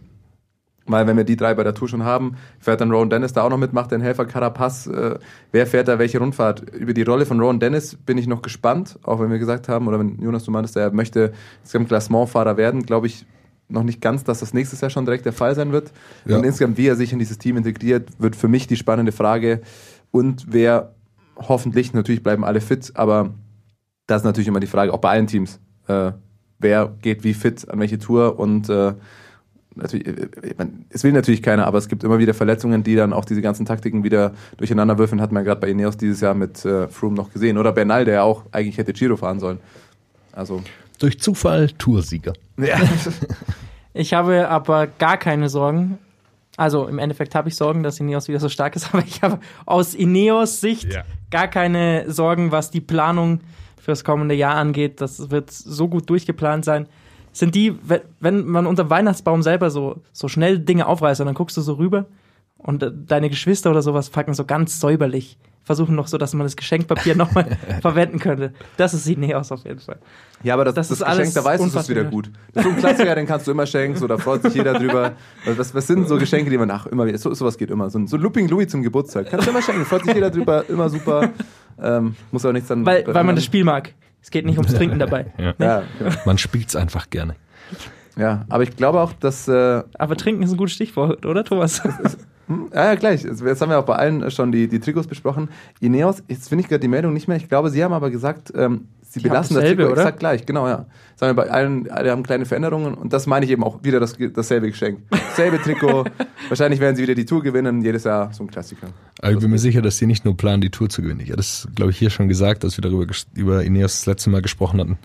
Weil wenn wir die drei bei der Tour schon haben, fährt dann Rowan Dennis da auch noch mit, macht den Helfer Carapaz. Äh, wer fährt da welche Rundfahrt? Über die Rolle von Rowan Dennis bin ich noch gespannt, auch wenn wir gesagt haben, oder wenn Jonas, du meintest, er möchte insgesamt Klassementfahrer werden, glaube ich noch nicht ganz, dass das nächstes Jahr schon direkt der Fall sein wird. Ja. Und insgesamt, wie er sich in dieses Team integriert, wird für mich die spannende Frage. Und wer hoffentlich, natürlich bleiben alle fit, aber das ist natürlich immer die Frage, auch bei allen Teams. Äh, wer geht wie fit an welche Tour und äh, natürlich, äh, ich mein, es will natürlich keiner, aber es gibt immer wieder Verletzungen, die dann auch diese ganzen Taktiken wieder durcheinander würfeln, hat man gerade bei Ineos dieses Jahr mit äh, Froome noch gesehen. Oder Bernal, der ja auch eigentlich hätte Giro fahren sollen. Also, Durch Zufall Toursieger. ja. *laughs* Ich habe aber gar keine Sorgen. Also im Endeffekt habe ich Sorgen, dass Ineos wieder so stark ist, *laughs* aber ich habe aus Ineos Sicht Ja. Gar keine Sorgen, was die Planung fürs kommende Jahr angeht. Das wird so gut durchgeplant sein. Sind die, wenn- wenn man unter Weihnachtsbaum selber so, so schnell Dinge aufreißt und dann guckst du so rüber und deine Geschwister oder sowas packen so ganz säuberlich, versuchen noch so, dass man das Geschenkpapier nochmal *laughs* verwenden könnte. Das ist Ineos auf jeden Fall. Ja, aber das, Das das, ist Geschenk, alles da weißt du, es ist wieder gut. Das ist so ein Klassiker, den kannst du immer schenken, so, da freut sich jeder drüber. Also Was, was sind so Geschenke, die man, ach, immer wieder, so, sowas geht immer. So ein, so Looping Louis zum Geburtstag. Kannst du immer schenken, freut sich jeder drüber, immer super. Ähm, muss auch nichts dann. Weil, weil man das Spiel mag. Es geht nicht ums Trinken dabei. *laughs* Ja. Ja, genau. Man spielt's einfach gerne. ja, aber ich glaube auch, dass. Äh, Aber Trinken ist ein gutes Stichwort, oder Thomas? Hm, ja, ja, gleich. Jetzt haben wir auch bei allen schon die, die Trikots besprochen. Ineos, jetzt finde ich gerade die Meldung nicht mehr. Ich glaube, sie haben aber gesagt, ähm, sie Die belassen das Trikot oder? exakt gleich. Genau, ja. Sagen wir bei allen, alle haben kleine Veränderungen und das meine ich eben auch wieder das, dasselbe Geschenk. Selbe Trikot. *laughs* Wahrscheinlich werden sie wieder die Tour gewinnen. Jedes Jahr so ein Klassiker. Aber ich bin mir sicher, dass sie nicht nur planen, die Tour zu gewinnen. Ich hatte das, glaube ich, hier schon gesagt, als wir darüber über Ineos das letzte Mal gesprochen hatten.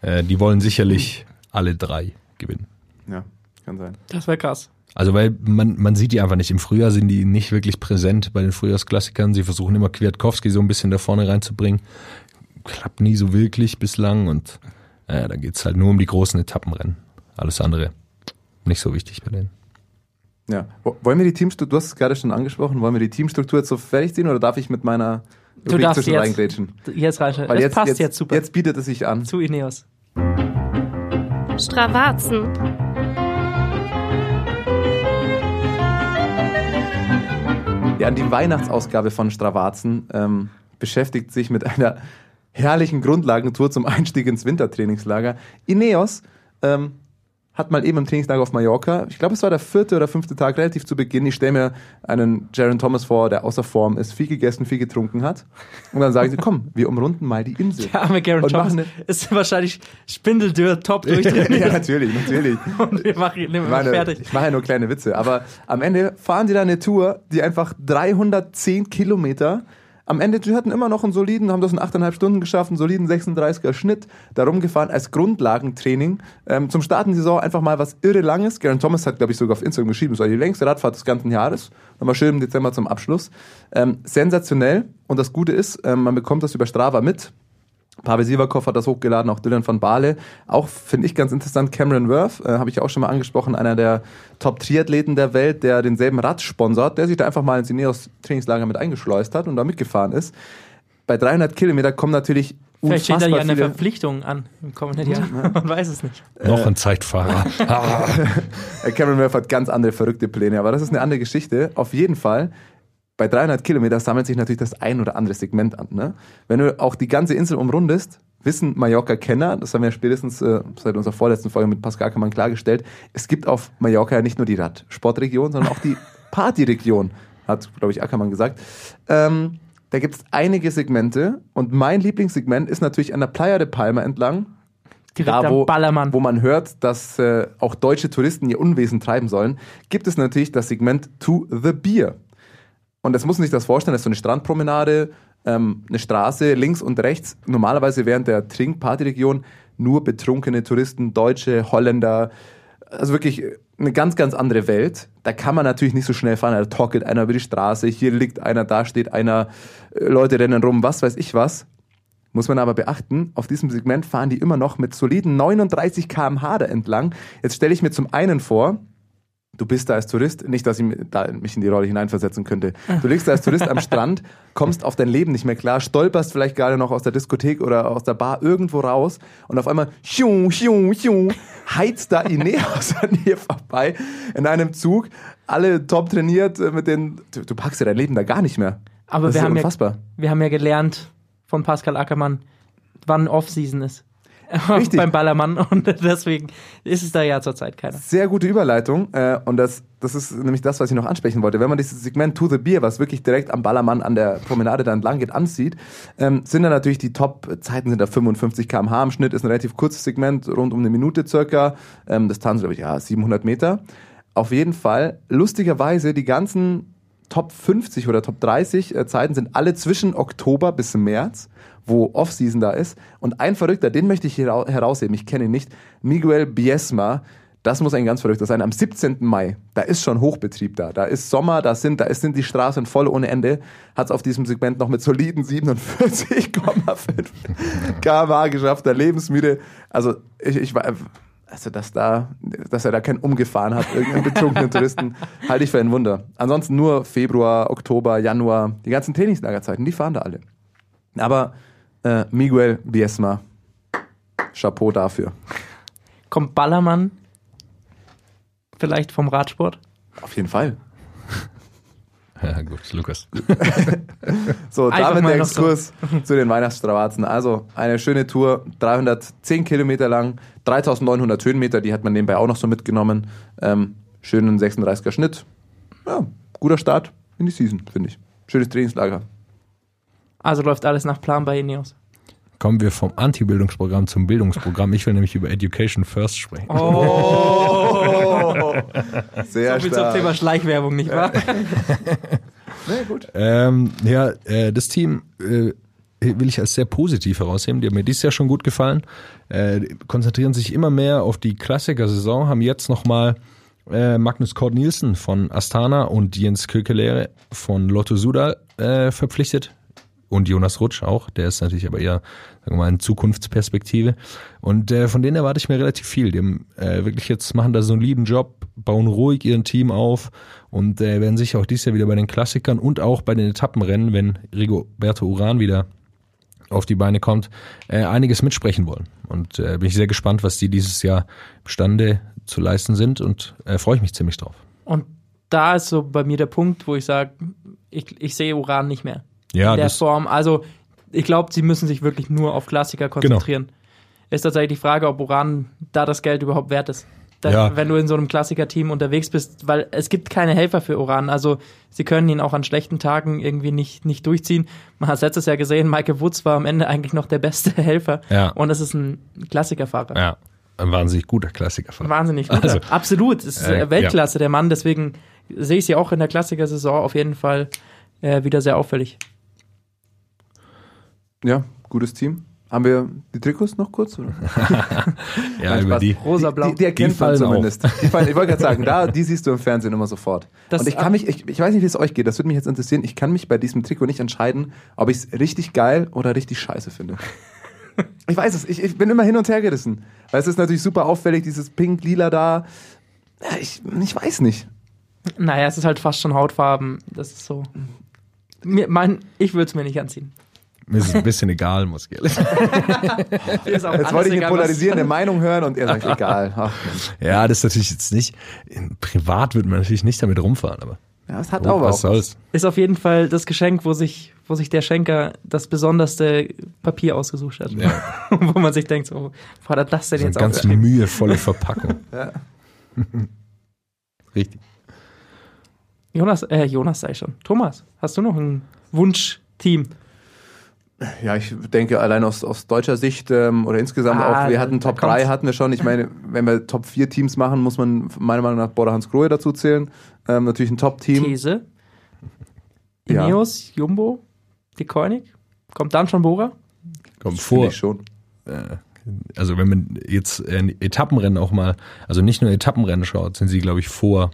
Äh, die wollen sicherlich alle drei gewinnen. Ja, kann sein. Das wäre krass. Also weil man, man sieht die einfach nicht. Im Frühjahr sind die nicht wirklich präsent bei den Frühjahrsklassikern. Sie versuchen immer Kwiatkowski so ein bisschen da vorne reinzubringen. Klappt nie so wirklich bislang und äh, da geht's halt nur um die großen Etappenrennen. Alles andere nicht so wichtig bei denen. Ja. Wo- Wollen wir die Teamstruktur, du hast es gerade schon angesprochen, wollen wir die Teamstruktur jetzt so fertig ziehen oder darf ich mit meiner Du Rubrik darfst zwischen jetzt. reingrätschen? Jetzt rein. Weil Das jetzt, passt jetzt, jetzt, super Jetzt bietet es sich an. zu Ineos. Stravazen. Ja, die Weihnachtsausgabe von Stravazen ähm, beschäftigt sich mit einer herrlichen Grundlagentour zum Einstieg ins Wintertrainingslager. Ineos ähm, hat mal eben im Trainingslager auf Mallorca, ich glaube, es war der vierte oder fünfte Tag, relativ zu Beginn. Ich stelle mir einen Jaron Thomas vor, der außer Form ist, viel gegessen, viel getrunken hat. Und dann sagen sie, komm, wir umrunden mal die Insel. Der arme Und Thomas ist wahrscheinlich spindeldürr, top *laughs* ja, durchtrainiert. natürlich, natürlich. *laughs* Und wir machen ihn immer fertig. ich mache ja nur kleine Witze, aber am Ende fahren die da eine Tour, die einfach 310 Kilometer. Am Ende, die hatten immer noch einen soliden, haben das in 8,5 Stunden geschafft, einen soliden 36er Schnitt, da rumgefahren als Grundlagentraining. Ähm, zum Starten der Saison einfach mal was irre Langes. Garen Thomas hat, glaube ich, sogar auf Instagram geschrieben, es war die längste Radfahrt des ganzen Jahres. Nochmal schön im Dezember zum Abschluss. Ähm, sensationell. Und das Gute ist, ähm, man bekommt das über Strava mit. Pavel Sivakov hat das hochgeladen, auch Dylan van Baale. Auch finde ich ganz interessant, Cameron Worth, äh, habe ich auch schon mal angesprochen, einer der Top-Triathleten der Welt, der denselben Rad sponsert, der sich da einfach mal ins Ineos-Trainingslager mit eingeschleust hat und da mitgefahren ist. Bei 300 Kilometer kommen natürlich Vielleicht steht da ja eine. Verpflichtung an im kommenden Jahr. *laughs* Man weiß es nicht. Noch ein Zeitfahrer. Ah. *laughs* Äh, Cameron Worth hat ganz andere verrückte Pläne, aber das ist eine andere Geschichte. Auf jeden Fall, bei 300 Kilometer sammelt sich natürlich das ein oder andere Segment an. Ne? Wenn du auch die ganze Insel umrundest, wissen Mallorca-Kenner, das haben wir spätestens äh, seit unserer vorletzten Folge mit Pascal Ackermann klargestellt, es gibt auf Mallorca ja nicht nur die Radsportregion, sondern auch die *laughs* Partyregion, hat, glaube ich, Ackermann gesagt. Ähm, da gibt es einige Segmente und mein Lieblingssegment ist natürlich an der Playa de Palma entlang, Direkt da, wo, Ballermann. wo man hört, dass äh, auch deutsche Touristen ihr Unwesen treiben sollen, gibt es natürlich das Segment To the Beer. Und das muss man sich das vorstellen, das ist so eine Strandpromenade, ähm, eine Straße links und rechts. Normalerweise während der Trink-Partyregion nur betrunkene Touristen, Deutsche, Holländer, also wirklich eine ganz, ganz andere Welt. Da kann man natürlich nicht so schnell fahren. Da torkelt einer über die Straße, hier liegt einer, da steht einer, äh, Leute rennen rum, was weiß ich was. Muss man aber beachten, auf diesem Segment fahren die immer noch mit soliden 39 km/h da entlang. Jetzt stelle ich mir zum einen vor, du bist da als Tourist, nicht, dass ich mich in die Rolle hineinversetzen könnte. Du liegst da als Tourist am Strand, *laughs* kommst auf dein Leben nicht mehr klar, stolperst vielleicht gerade noch aus der Diskothek oder aus der Bar irgendwo raus und auf einmal schiu, schiu, schiu, heizt da Ineos an dir vorbei in einem Zug, alle top trainiert äh, mit den, du, du packst ja dein Leben da gar nicht mehr. Aber das wir ist ja haben ja- unfassbar. Wir haben ja gelernt von Pascal Ackermann, wann Off-Season ist. *laughs* Richtig. Beim Ballermann und deswegen ist es da ja zurzeit keiner. Sehr gute Überleitung. Äh, und das, das ist nämlich das, was ich noch ansprechen wollte. Wenn man dieses Segment To the Beer, was wirklich direkt am Ballermann an der Promenade da entlang geht, ansieht, ähm, sind da natürlich die Top-Zeiten sind da 55 km/h im Schnitt, ist ein relativ kurzes Segment, rund um eine Minute circa. Ähm, Distanz, glaube ich, ja, 700 Meter. Auf jeden Fall, lustigerweise, die ganzen Top 50 oder Top 30 äh, Zeiten sind alle zwischen Oktober bis März, wo Off-Season da ist. Und ein Verrückter, den möchte ich hier hera- herausheben, ich kenne ihn nicht, Miguel Biesma. Das muss ein ganz Verrückter sein. Am 17. Mai, da ist schon Hochbetrieb da. Da ist Sommer, da sind, da ist, sind die Straßen voll ohne Ende. Hat es auf diesem Segment noch mit soliden 47,5 km/h *laughs* geschafft. Der lebensmüde. Also ich, ich war, also dass da, dass er da keinen umgefahren hat, irgendeinen betrunkenen Touristen, *laughs* halte ich für ein Wunder. Ansonsten nur Februar, Oktober, Januar, die ganzen Trainingslagerzeiten, die fahren da alle. Aber äh, Miguel Biesma, Chapeau dafür. Kommt Ballermann vielleicht vom Radsport? Auf jeden Fall. *laughs* Ja, gut, Lukas. *laughs* So, Einfach damit der noch so. Exkurs *laughs* zu den Weihnachtsstrapazen. Also eine schöne Tour, 310 Kilometer lang, 3900 Höhenmeter, die hat man nebenbei auch noch so mitgenommen. Ähm, schönen 36er Schnitt. Ja, guter Start in die Season, finde ich. Schönes Trainingslager. Also läuft alles nach Plan bei Ineos. Kommen wir vom Anti-Bildungsprogramm zum Bildungsprogramm. Ich will nämlich über Education First sprechen. Oh, *laughs* sehr So viel zum Thema Schleichwerbung, nicht wahr? *laughs* Nee, gut. Ähm, ja, äh, das Team äh, will ich als sehr positiv herausheben. Die haben mir dieses Jahr schon gut gefallen. Äh, konzentrieren sich immer mehr auf die Klassiker-Saison, haben jetzt nochmal äh, Magnus Kort Nielsen von Astana und Jens Kökelere von Lotto Sudal äh, verpflichtet. Und Jonas Rutsch auch, der ist natürlich aber eher, sagen wir mal, in Zukunftsperspektive. Und äh, von denen erwarte ich mir relativ viel. Die haben äh, wirklich jetzt machen da so einen soliden Job, bauen ruhig ihren Team auf und äh, werden sicher auch dieses Jahr wieder bei den Klassikern und auch bei den Etappenrennen, wenn Rigoberto Uran wieder auf die Beine kommt, äh, einiges mitsprechen wollen. Und äh, bin ich sehr gespannt, was die dieses Jahr imstande zu leisten sind und äh, freue ich mich ziemlich drauf. Und da ist so bei mir der Punkt, wo ich sage, ich, ich sehe Uran nicht mehr Ja, in der Form. Also ich glaube, sie müssen sich wirklich nur auf Klassiker konzentrieren. Ist tatsächlich die Frage, ob Uran da das Geld überhaupt wert ist. da, Ja. wenn du in so einem Klassiker-Team unterwegs bist, weil es gibt keine Helfer für Oran. Also sie können ihn auch an schlechten Tagen irgendwie nicht, nicht durchziehen. Man hat letztes Jahr gesehen, Michael Woods war am Ende eigentlich noch der beste *laughs* Helfer. Ja. Und es ist ein Klassikerfahrer. Ja, ein wahnsinnig guter Klassikerfahrer. Wahnsinnig gut. Also- Absolut. Es ist Äh, äh, Weltklasse, der Mann. Deswegen sehe ich sie auch in der Klassiker-Saison auf jeden Fall äh, wieder sehr auffällig. Ja, gutes Team. Haben wir die Trikots noch kurz? Oder? *laughs* Ja, Nein, über Spaß. die. Rosa-blau. Die, die erkennt Die man fallen zumindest. Die fallen, ich wollte gerade sagen, da, die siehst du im Fernsehen immer sofort. Das- und ich kann mich, ich, ich weiß nicht, wie es euch geht, das würde mich jetzt interessieren. Ich kann mich bei diesem Trikot nicht entscheiden, ob ich es richtig geil oder richtig scheiße finde. Ich weiß es, ich, ich bin immer hin und her gerissen. Weil es ist natürlich super auffällig, dieses Pink-Lila da. Ich, ich weiß nicht. Naja, es ist halt fast schon Hautfarben. Das ist so. Mir, mein, ich würde es mir nicht anziehen. Mir ist es ein bisschen egal, muss ich ehrlich sagen. Auch Jetzt wollte ich eine polarisierende Meinung hören und er sagt, *laughs* egal. Ach. Ja, das ist natürlich jetzt nicht. Privat wird man natürlich nicht damit rumfahren, aber. ja, es hat Oh, aber was auch. soll's. Ist auf jeden Fall das Geschenk, wo sich, wo sich der Schenker das besonderste Papier ausgesucht hat. Ja. *laughs* wo man sich denkt, so, hat er das denn So eine jetzt ganz aufgeschrieben? mühevolle Verpackung. *laughs* Ja. Richtig. Jonas, äh, Jonas sei schon. Thomas, hast du noch ein Wunschteam? Ja, ich denke, allein aus, aus deutscher Sicht ähm, oder insgesamt Ah, auch, wir hatten Top 3 kommt's. hatten wir schon. Ich meine, wenn wir Top 4 Teams machen, muss man meiner Meinung nach Border Hans Grohe dazu zählen. Ähm, natürlich ein Top-Team. These. Ja. Ineos, Jumbo, die Koenig. Kommt dann schon Bora? Kommt vor. ich schon. Also wenn man jetzt äh, Etappenrennen auch mal, also nicht nur Etappenrennen schaut, sind sie, glaube ich, vor,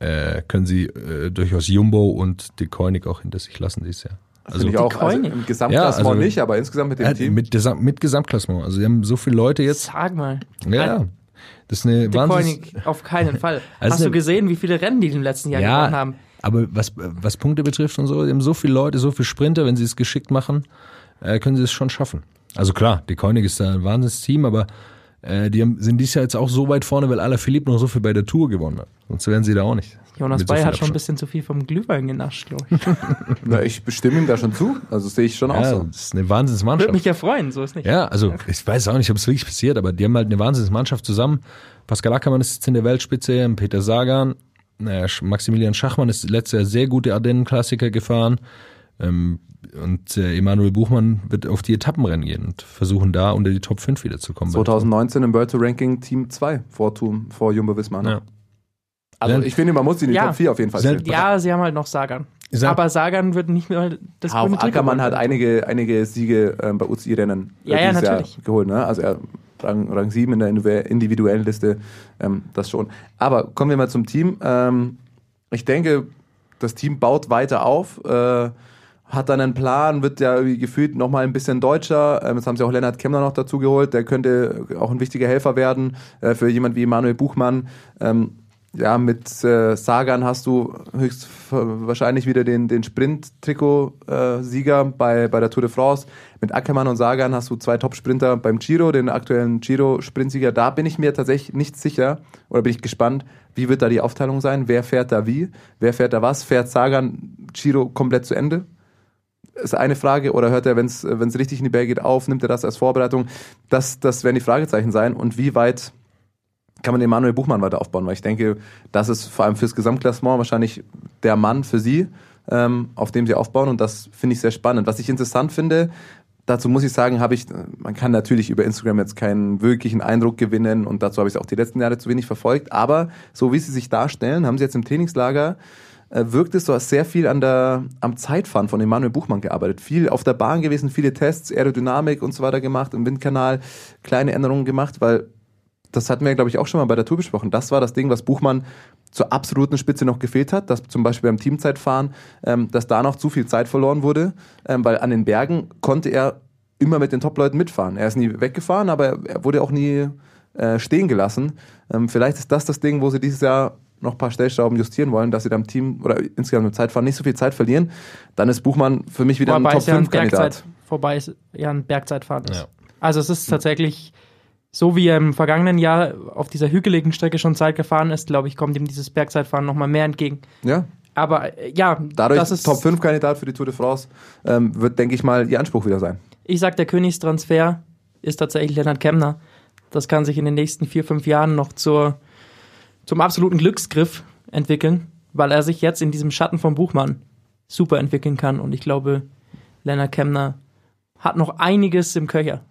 äh, können sie äh, durchaus Jumbo und die Koenig auch hinter sich lassen dieses Jahr. Also ich auch. Also Koenig. Im Gesamtklassement Ja, also- nicht, aber insgesamt mit dem äh, Team. mit, Gesam mit Gesamtklassement. Also sie haben so viele Leute jetzt. Sag mal. Ja, ja. Das ist eine Wahnsinns Koenig, auf keinen Fall. *laughs* Also Hast du gesehen, wie viele Rennen die im letzten Jahr gewonnen Ja, haben? aber was, was Punkte betrifft und so, die haben so viele Leute, so viele Sprinter, wenn sie es geschickt machen, äh, können sie es schon schaffen. Also klar, die Koenig ist da ein Wahnsinnsteam, aber äh, die haben, sind dieses Jahr jetzt auch so weit vorne, weil Alaphilippe noch so viel bei der Tour gewonnen hat. Sonst wären sie da auch nicht. Jonas so viel hat schon ein bisschen zu viel vom Glühwein genascht, glaube ich. *laughs* Na, ich bestimme ihm da schon zu. Also sehe ich schon auch Ja, so. das ist eine Würde Wahnsinnsmannschaft. mich ja freuen, so ist nicht. Ja, also ich weiß auch nicht, ob es wirklich passiert, aber die haben halt eine Wahnsinnsmannschaft zusammen. Pascal Ackermann ist jetzt in der Weltspitze, Peter Sagan, naja, Maximilian Schachmann ist letztes Jahr sehr gute Ardennen-Klassiker gefahren. Ähm, und äh, Emanuel Buchmann wird auf die Etappenrennen gehen und versuchen da unter die Top 5 wiederzukommen. 2019 im World Ranking Team 2 vor, vor Jumbo Visma. ne? Ja. Also Ja. ich finde, man muss die in die Ja. Top 4 auf jeden Fall sehen. Ja, sie haben halt noch Sagan. Sag- Aber Sagan wird nicht mehr das Auch grüne Trikot Ackermann hat einige, einige Siege ähm, bei UCI-Rennen Ja, ja, Jahr natürlich. geholt. Ne? Also er Rang, Rang 7 in der individu- individuellen Liste, ähm, das schon. Aber kommen wir mal zum Team. Ähm, ich denke, das Team baut weiter auf, äh, hat dann einen Plan, wird ja irgendwie gefühlt nochmal ein bisschen deutscher. Ähm, jetzt haben sie auch Lennart Kemmler noch dazu geholt, der könnte auch ein wichtiger Helfer werden äh, für jemand wie Emanuel Buchmann. Ähm, ja, mit äh, Sagan hast du höchst wahrscheinlich wieder den, den Sprint-Trikot-Sieger bei, bei der Tour de France. Mit Ackermann und Sagan hast du zwei Top-Sprinter beim Giro, den aktuellen Giro-Sprintsieger. Da bin ich mir tatsächlich nicht sicher oder bin ich gespannt, wie wird da die Aufteilung sein? Wer fährt da wie? Wer fährt da was? Fährt Sagan Giro komplett zu Ende? Ist eine Frage. Oder hört er, wenn es richtig in die Berge geht, auf? Nimmt er das als Vorbereitung? Das, das werden die Fragezeichen sein. Und wie weit kann man den Manuel Buchmann weiter aufbauen, weil ich denke, das ist vor allem fürs Gesamtklassement wahrscheinlich der Mann für sie, ähm, auf dem sie aufbauen und das finde ich sehr spannend. Was ich interessant finde, dazu muss ich sagen, habe ich, man kann natürlich über Instagram jetzt keinen wirklichen Eindruck gewinnen und dazu habe ich es auch die letzten Jahre zu wenig verfolgt, aber so wie sie sich darstellen, haben sie jetzt im Trainingslager äh, wirkt es so sehr viel an der, am Zeitfahren von Emanuel Buchmann gearbeitet. Viel auf der Bahn gewesen, viele Tests, Aerodynamik und so weiter gemacht, im Windkanal kleine Änderungen gemacht, weil das hatten wir, glaube ich, auch schon mal bei der Tour besprochen. Das war das Ding, was Buchmann zur absoluten Spitze noch gefehlt hat, dass zum Beispiel beim Teamzeitfahren, ähm, dass da noch zu viel Zeit verloren wurde, ähm, weil an den Bergen konnte er immer mit den Top-Leuten mitfahren. Er ist nie weggefahren, aber er, wurde auch nie äh, stehen gelassen. Ähm, vielleicht ist das das Ding, wo sie dieses Jahr noch ein paar Stellschrauben justieren wollen, dass sie da im Team oder insgesamt im Zeitfahren nicht so viel Zeit verlieren. Dann ist Buchmann für mich wieder Wobei ein es ja ein Top-5-Kandidat. Bergzeit, vorbei ist ja ein Bergzeitfahren ist. Ja. Also es ist tatsächlich so wie er im vergangenen Jahr auf dieser hügeligen Strecke schon Zeit gefahren ist, glaube ich, kommt ihm dieses Bergzeitfahren nochmal mehr entgegen. Ja, Aber äh, ja, dadurch das ist, Top-5-Kandidat für die Tour de France ähm, wird, denke ich mal, ihr Anspruch wieder sein. ich sag, der Königstransfer ist tatsächlich Lennart Kemner. das kann sich in den nächsten vier, fünf Jahren noch zur, zum absoluten Glücksgriff entwickeln, weil er sich jetzt in diesem Schatten vom Buchmann super entwickeln kann. Und ich glaube, Lennart Kemner hat noch einiges im Köcher.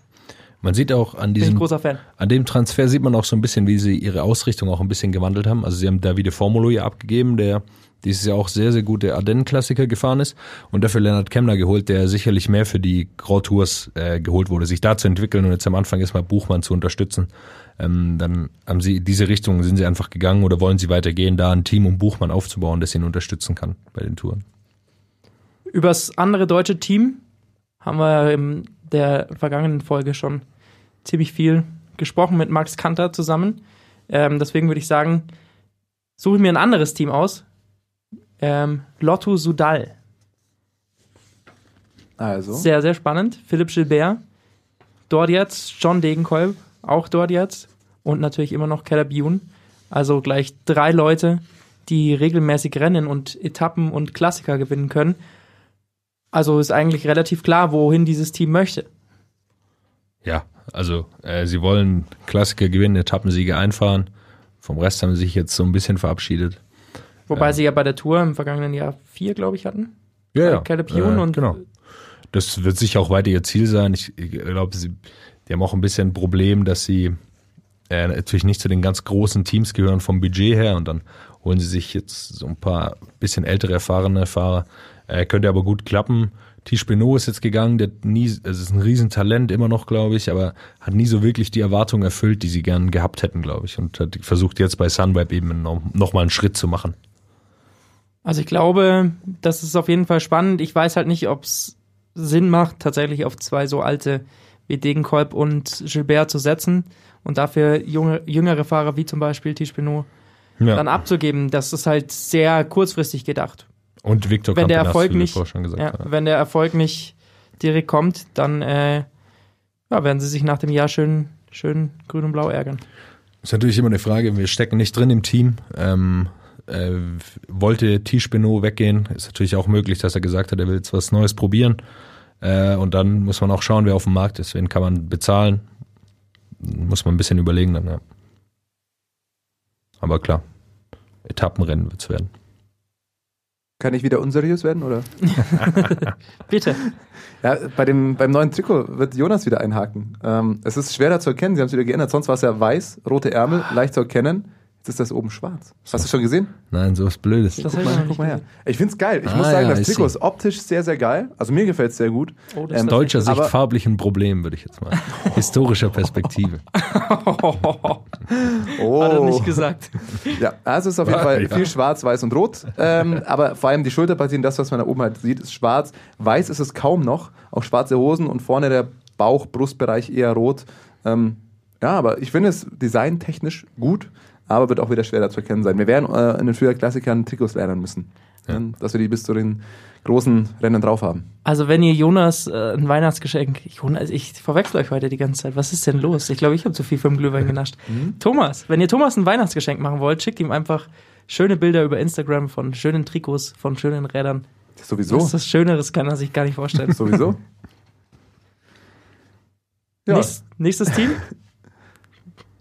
Man sieht auch an diesem, großer Fan. an dem Transfer sieht man auch so ein bisschen, wie sie ihre Ausrichtung auch ein bisschen gewandelt haben. Also sie haben Davide Formulo ja abgegeben, der dieses Jahr auch sehr, sehr gute Ardennen-Klassiker gefahren ist und dafür Leonard Kemner geholt, der sicherlich mehr für die Grand Tours äh, geholt wurde, sich da zu entwickeln und jetzt am Anfang erstmal Buchmann zu unterstützen. Ähm, dann haben sie diese Richtung sind sie einfach gegangen oder wollen sie weitergehen, da ein Team um Buchmann aufzubauen, das ihn unterstützen kann bei den Touren. Übers andere deutsche Team haben wir in der vergangenen Folge schon ziemlich viel gesprochen mit Max Kanter zusammen. Ähm, deswegen würde ich sagen, suche ich mir ein anderes Team aus. Ähm, Lotto Sudal. Also. Sehr, sehr spannend. Philipp Gilbert. Dort jetzt John Degenkolb. Auch dort jetzt. Und natürlich immer noch Keller Bune. Also gleich drei Leute, die regelmäßig Rennen und Etappen und Klassiker gewinnen können. Also ist eigentlich relativ klar, wohin dieses Team möchte. Ja, also äh, sie wollen Klassiker gewinnen, Etappensiege einfahren. Vom Rest haben sie sich jetzt so ein bisschen verabschiedet. Wobei Ja. sie ja bei der Tour im vergangenen Jahr vier, glaube ich, hatten. Ja, Caleb Ewan und- genau. Das wird sicher auch weiter ihr Ziel sein. Ich glaube, sie die haben auch ein bisschen ein Problem, dass sie äh, natürlich nicht zu den ganz großen Teams gehören vom Budget her und dann holen sie sich jetzt so ein paar bisschen ältere, erfahrene Fahrer. Äh, könnte aber gut klappen. Tisch Pinot ist jetzt gegangen, der nie, es ist ein Riesentalent immer noch, glaube ich, aber hat nie so wirklich die Erwartungen erfüllt, die sie gern gehabt hätten, glaube ich. Und hat versucht jetzt bei Sunweb eben noch, noch mal einen Schritt zu machen. Also ich glaube, das ist auf jeden Fall spannend. Ich weiß halt nicht, ob es Sinn macht, tatsächlich auf zwei so alte wie Degenkolb und Gilbert zu setzen und dafür junge, jüngere Fahrer wie zum Beispiel Tisch Pinot Ja. dann abzugeben. Das ist halt sehr kurzfristig gedacht. Und Victor wenn der Campenas, Erfolg nicht, vorher schon gesagt ja, haben. wenn der Erfolg nicht direkt kommt, dann äh, ja, werden sie sich nach dem Jahr schön, schön grün und blau ärgern. Ist natürlich immer eine Frage, wir stecken nicht drin im Team. Ähm, äh, wollte Tisch Benot weggehen, ist natürlich auch möglich, dass er gesagt hat, er will jetzt was Neues probieren. Äh, und dann muss man auch schauen, wer auf dem Markt ist. Wen kann man bezahlen? Muss man ein bisschen überlegen dann, ja. Aber klar, Etappenrennen wird's werden. Kann ich wieder unseriös werden, oder? *laughs* Bitte. Ja, bei dem, beim neuen Trikot wird Jonas wieder einhaken. Ähm, es ist schwerer zu erkennen, sie haben es wieder geändert. Sonst war es ja weiß, rote Ärmel, leicht zu erkennen. Jetzt ist das oben schwarz. Hast du schon gesehen? Nein, so was Blödes. Das Guck mal, guck mal her. Ich find's geil. Ich Ah, muss sagen, ja, das Trikot ist optisch sehr, sehr geil. Also mir gefällt's sehr gut. Oh, das Ähm, Deutscher Sicht Aber- farblich ein Problem, würde ich jetzt mal. Historischer Perspektive. Oh. *laughs* Hat er nicht gesagt. Ja, also es ist auf jeden Fall ja. viel schwarz, weiß und rot. Ähm, aber vor allem die Schulterpartien, das, was man da oben halt sieht, ist schwarz. Weiß ist es kaum noch. Auch schwarze Hosen und vorne der Bauch, Brustbereich eher rot. Ähm, ja, aber ich finde es designtechnisch gut, aber wird auch wieder schwerer zu erkennen sein. Wir werden äh, in den früher Klassikern Trikots lernen müssen. Ähm, Dass wir die bis zu den großen Rennen drauf haben. Also wenn ihr Jonas äh, ein Weihnachtsgeschenk, Jonas, ich verwechsel euch heute die ganze Zeit. Was ist denn los? Ich glaube, ich habe zu viel vom Glühwein genascht. *laughs* Thomas, wenn ihr Thomas ein Weihnachtsgeschenk machen wollt, schickt ihm einfach schöne Bilder über Instagram von schönen Trikots, von schönen Rädern. Sowieso. Was das Schöneres kann er sich gar nicht vorstellen. Sowieso. *laughs* Ja, Nächst, nächstes Team? *laughs*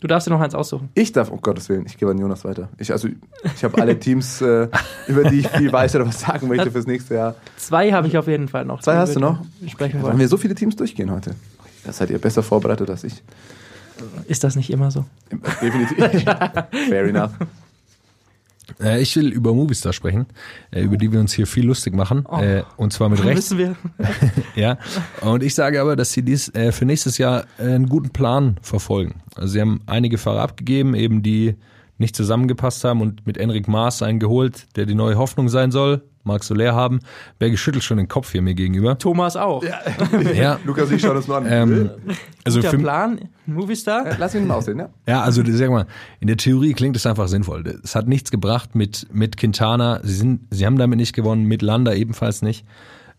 Du darfst dir noch eins aussuchen. ich darf, um Gottes Willen, ich gebe an Jonas weiter. Ich, also, ich habe alle Teams, äh, über die ich viel weiß oder was sagen möchte fürs nächste Jahr. Zwei habe ich auf jeden Fall noch. Zwei hast du noch? Sprechen Wollen wollen. wir so viele Teams durchgehen heute? Das seid ihr besser vorbereitet als ich. Ist das nicht immer so? Definitiv. *laughs* Fair enough. Äh, ich will über Movistar sprechen, äh, über die wir uns hier viel lustig machen. Oh. Äh, und zwar mit Recht. Müssen wir. *laughs* Ja, und ich sage aber, dass sie dies für nächstes Jahr einen guten Plan verfolgen. Also sie haben einige Fahrer abgegeben, eben die nicht zusammengepasst haben und mit Enric Maas einen geholt, der die neue Hoffnung sein soll. Marc Soler haben. Berge schüttelt schon den Kopf hier mir gegenüber. Thomas auch. Ja, *laughs* Lukas, ich schau das mal an. ähm, also Guter für, Plan, Movistar. Lass mich mal aussehen, ja? Ja, also sag mal, in der Theorie klingt es einfach sinnvoll. Es hat nichts gebracht mit mit Quintana. Sie sind, sie haben damit nicht gewonnen, mit Landa ebenfalls nicht.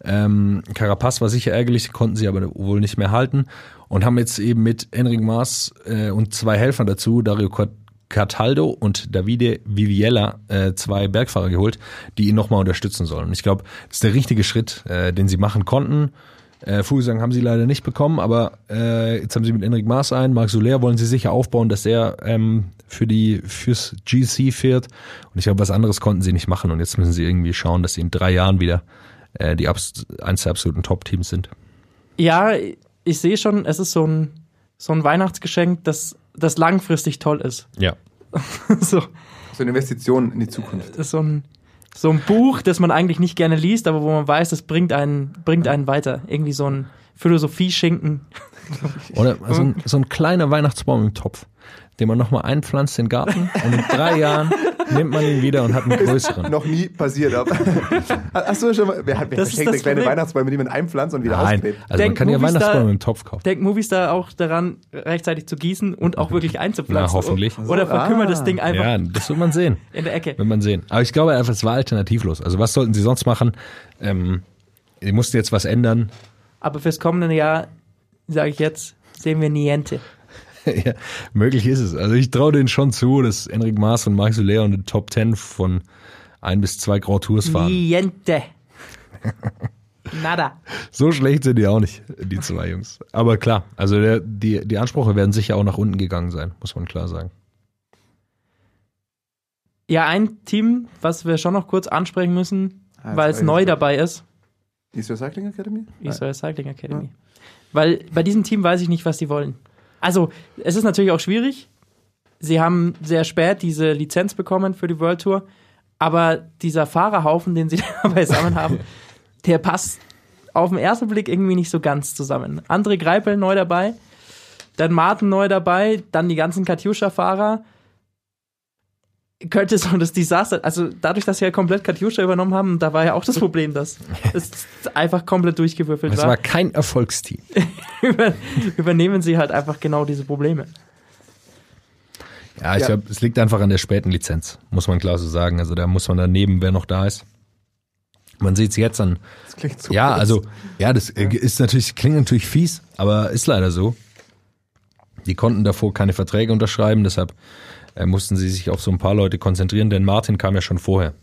Ähm, Carapaz war sicher ärgerlich, konnten sie aber wohl nicht mehr halten und haben jetzt eben mit Enric Maas äh, und zwei Helfern dazu, Dario Cataldo und Davide Viviella, äh, zwei Bergfahrer geholt, die ihn nochmal unterstützen sollen. Und ich glaube, das ist der richtige Schritt, äh, den sie machen konnten. Äh, Vogelsang haben sie leider nicht bekommen, aber äh, jetzt haben sie mit Enric Maas ein. Marc Soler wollen sie sicher aufbauen, dass er ähm, für die fürs GC fährt. Und ich glaube, was anderes konnten sie nicht machen. Und jetzt müssen sie irgendwie schauen, dass sie in drei Jahren wieder äh, die eins der absoluten Top-Teams sind. Ja, ich sehe schon, es ist so ein, so ein Weihnachtsgeschenk, das, das langfristig toll ist. Ja. *laughs* so, So eine Investition in die Zukunft. das ist so ein, so ein Buch, das man eigentlich nicht gerne liest, aber wo man weiß, das bringt einen, bringt einen weiter. Irgendwie so ein Philosophie-Schinken. *laughs* Oder so ein, so ein kleiner Weihnachtsbaum im Topf, den man nochmal einpflanzt in den Garten und in drei Jahren nimmt man ihn wieder und hat einen *laughs* größeren. Noch nie passiert, aber. *laughs* Hast du schon mal. Wer, wer Das ist verschenkt das kleine. Weihnachtsbäume, die man einpflanzt und wieder Nein, ausgräbt? also man Denk, kann ja Weihnachtsbäume im Topf kaufen. Denkt Movies da auch daran, rechtzeitig zu gießen und auch wirklich einzupflanzen? Na, hoffentlich. Oder verkümmert Ah. das Ding einfach Ja, das wird man sehen. *laughs* in der Ecke? Wird man sehen. Aber ich glaube einfach, es war alternativlos. Also was sollten sie sonst machen? Ähm, sie mussten jetzt was ändern. Aber fürs kommende Jahr, sage ich jetzt, sehen wir Niente. *laughs* ja, möglich ist es. Also ich traue denen schon zu, dass Enric Maas und Marc Soler in den Top 10 von ein bis zwei Grand Tours fahren. Niente. Nada. So schlecht sind die auch nicht, die zwei Jungs. Aber klar, also der, die, die Ansprüche werden sicher auch nach unten gegangen sein, muss man klar sagen. Ja, ein Team, was wir schon noch kurz ansprechen müssen, Ah, weil es neu ich. dabei ist, East Recycling Academy? Israel Cycling Academy. Weil bei diesem Team weiß ich nicht, was sie wollen. Also, es ist natürlich auch schwierig. Sie haben sehr spät diese Lizenz bekommen für die World Tour, aber dieser Fahrerhaufen, den sie *laughs* da beisammen haben, der passt auf den ersten Blick irgendwie nicht so ganz zusammen. André Greipel neu dabei, dann Martin neu dabei, dann die ganzen Katjuscha-Fahrer. Könnte so das Desaster, also dadurch, dass sie ja komplett Katjuscha übernommen haben, da war ja auch das Problem, dass *laughs* es einfach komplett durchgewürfelt Es war war kein Erfolgsteam. *laughs* über, übernehmen sie halt einfach genau diese Probleme. Ja, ich Ja. glaube, es liegt einfach an der späten Lizenz, muss man klar so sagen. Also da muss man daneben, wer noch da ist. Man sieht es jetzt an. Das klingt so Ja, also, ja, das äh, ist natürlich, klingt natürlich fies, aber ist leider so. Die konnten davor keine Verträge unterschreiben, deshalb äh, mussten sie sich auf so ein paar Leute konzentrieren, denn Martin kam ja schon vorher.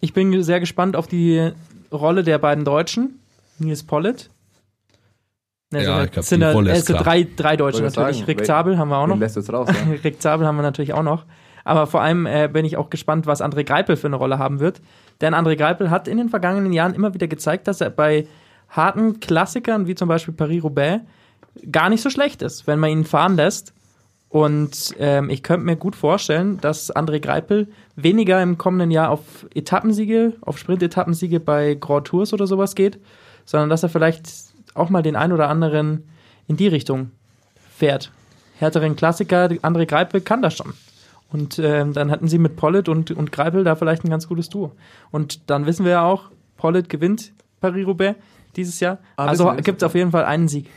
Ich bin sehr gespannt auf die Rolle der beiden Deutschen, Nils Pollitt. Ne, Ja, sind- ich glaub, sind die da- Rolle ist also klar. drei, drei Deutsche natürlich. sagen, Rick Zabel haben wir auch noch. lässt jetzt raus, ja. *laughs* Rick Zabel haben wir natürlich auch noch. Aber vor allem äh, bin ich auch gespannt, was André Greipel für eine Rolle haben wird. Denn André Greipel hat in den vergangenen Jahren immer wieder gezeigt, dass er bei harten Klassikern, wie zum Beispiel Paris-Roubaix, gar nicht so schlecht ist, wenn man ihn fahren lässt. Und ähm, ich könnte mir gut vorstellen, dass André Greipel weniger im kommenden Jahr auf Etappensiege, auf Sprint-Etappensiege bei Grand Tours oder sowas geht, sondern dass er vielleicht auch mal den ein oder anderen in die Richtung fährt. Härteren Klassiker, André Greipel kann das schon. Und ähm, dann hatten sie mit Pollitt und, und Greipel da vielleicht ein ganz gutes Duo. Und dann wissen wir ja auch, Pollitt gewinnt Paris-Roubaix dieses Jahr. Ah, also gibt es auf jeden Fall einen Sieg.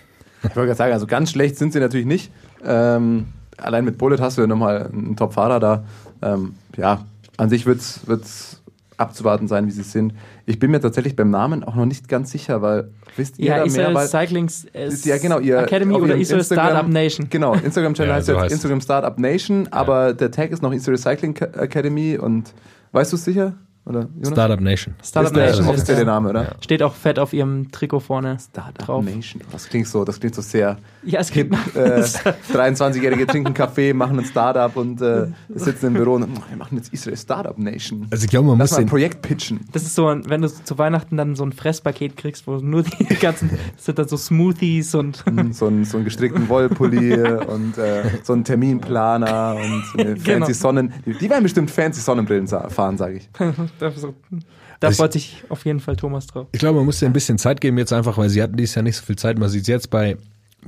Ich wollte gerade sagen, also ganz schlecht sind sie natürlich nicht. Ähm, allein mit Bullet hast du ja nochmal einen Top-Fahrer da. Ähm, ja, an sich wird es abzuwarten sein, wie sie sind. Ich bin mir tatsächlich beim Namen auch noch nicht ganz sicher, weil wisst ihr Ja, da mehr? Weil, Cyclings äh, ja, genau, ihr, Academy oder Israel Instagram- Startup Nation. Genau, Instagram-Channel *laughs* Ja, heißt jetzt. Instagram Startup Nation, aber der Tag ist noch Israel Cycling Ca- Academy und weißt du es sicher? Oder, Jonas? Startup Nation. Startup ist der Nation ist, äh, Name, oder? steht auch fett auf ihrem Trikot vorne Startup drauf. Nation. Das klingt so, das klingt so sehr Ja, es gibt *laughs* Äh, 23-Jährige trinken Kaffee, machen ein Startup und äh, sitzen im Büro und "Oh, wir machen jetzt Israel Startup Nation. Also ich glaube, man Lass muss mal ein Projekt pitchen. Das ist so, wenn du zu Weihnachten dann so ein Fresspaket kriegst, wo nur die *laughs* ganzen, sind dann so Smoothies und *laughs* So einen, so einen gestrickten Wollpulli und äh, so einen Terminplaner und eine fancy Genau. Sonnen. Die, die werden bestimmt fancy Sonnenbrillen fahren, sage ich. Da, so, da Also freut sich auf jeden Fall Thomas drauf. ich glaube, man muss dir ein bisschen Zeit geben jetzt einfach, weil sie hatten dieses Jahr nicht so viel Zeit. Man sieht es jetzt bei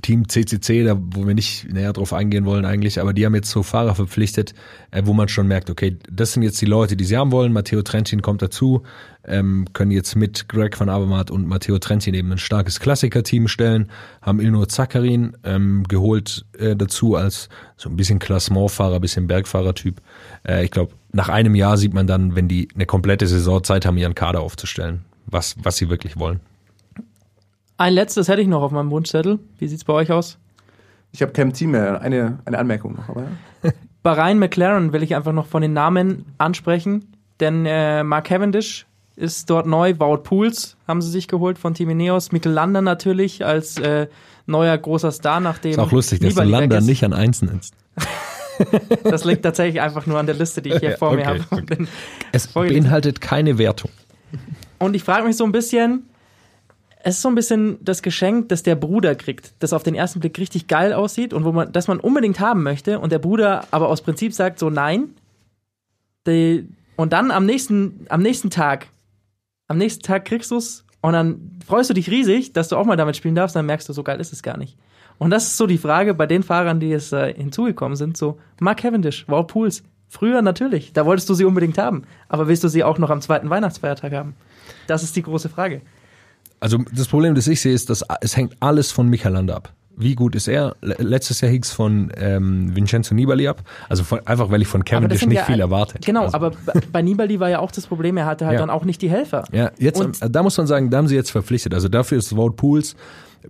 Team CCC, da, wo wir nicht näher drauf eingehen wollen eigentlich, aber die haben jetzt so Fahrer verpflichtet, äh, wo man schon merkt, okay, das sind jetzt die Leute, die sie haben wollen. Matteo Trentin kommt dazu, ähm, können jetzt mit Greg van Avermaet und Matteo Trentin eben ein starkes Klassiker-Team stellen, haben Ilnur Zakarin ähm, geholt äh, dazu als so ein bisschen Klassementfahrer, bisschen Bergfahrertyp. Äh, ich glaube, nach einem Jahr sieht man dann, wenn die eine komplette Saison Zeit haben, ihren Kader aufzustellen, was, was sie wirklich wollen. Ein letztes hätte ich noch auf meinem Wunschzettel. Wie sieht's bei euch aus? Ich habe kein Team mehr. Eine, eine Anmerkung noch, aber ja. *laughs* Bahrain McLaren will ich einfach noch von den Namen ansprechen, denn äh, Mark Cavendish ist dort neu. Wout Pools haben sie sich geholt von Team Ineos. Mikkel Lander natürlich als äh, neuer großer Star, nachdem Ist auch lustig, dass du Lander nicht an eins nennst. *laughs* *laughs* Das liegt tatsächlich einfach nur an der Liste, die ich hier vor mir Okay, habe. okay. *laughs* Es beinhaltet keine Wertung. Und ich frage mich so ein bisschen, es ist so ein bisschen das Geschenk, das der Bruder kriegt, das auf den ersten Blick richtig geil aussieht und wo man, das man unbedingt haben möchte und der Bruder aber aus Prinzip sagt so nein. Die, und dann am nächsten, am nächsten Tag, am nächsten Tag kriegst du es und dann freust du dich riesig, dass du auch mal damit spielen darfst, dann merkst du, so geil ist es gar nicht. Und das ist so die Frage bei den Fahrern, die jetzt äh, hinzugekommen sind, so Mark Cavendish, Wout Pools. Früher natürlich, da wolltest du sie unbedingt haben, aber willst du sie auch noch am zweiten Weihnachtsfeiertag haben? Das ist die große Frage. Also das Problem, das ich sehe, ist, dass es hängt alles von Michael Lander ab. Wie gut ist er? Le- Letztes Jahr hing es von ähm, Vincenzo Nibali ab. Also von, einfach, weil ich von Cavendish nicht ja- viel erwartet. Genau, also, aber bei- bei Nibali war ja auch das Problem, er hatte halt Ja. dann auch nicht die Helfer. Ja, jetzt, Und- da muss man sagen, da haben sie jetzt verpflichtet. Also dafür ist Wout Pools,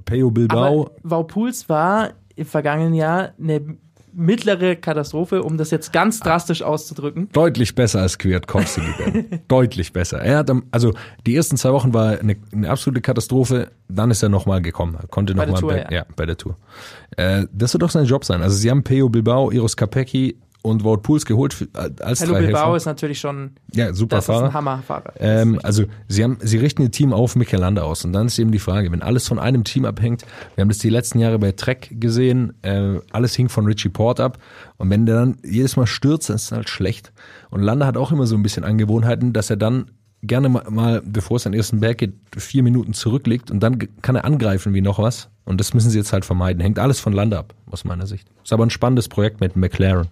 Peo Bilbao, Pools war im vergangenen Jahr eine mittlere Katastrophe, um das jetzt ganz drastisch auszudrücken. deutlich besser als Kwiatkowski. *laughs* deutlich besser. Er hat, also die ersten zwei Wochen war eine, eine absolute Katastrophe. Dann ist er nochmal gekommen, Er konnte nochmal ja. ja. bei der Tour. Äh, das wird doch sein Job sein. Also sie haben Peo Bilbao, Eros Capecchi und Wout Pools geholt für, als Hello drei Bilbao Helfer. ist natürlich schon, Ja, super das ist ein Fahrer. Hammerfahrer. Ähm, also sie haben, sie richten ihr Team auf Michelanda aus und dann ist eben die Frage, wenn alles von einem Team abhängt, wir haben das die letzten Jahre bei Trek gesehen, äh, alles hing von Richie Port ab und wenn der dann jedes Mal stürzt, dann ist es halt schlecht. Und Landa hat auch immer so ein bisschen Angewohnheiten, dass er dann gerne mal, mal bevor es an den ersten Berg geht, vier Minuten zurücklegt und dann kann er angreifen wie noch was. Und das müssen sie jetzt halt vermeiden. Hängt alles von Landa ab, aus meiner Sicht. Ist aber ein spannendes Projekt mit McLaren.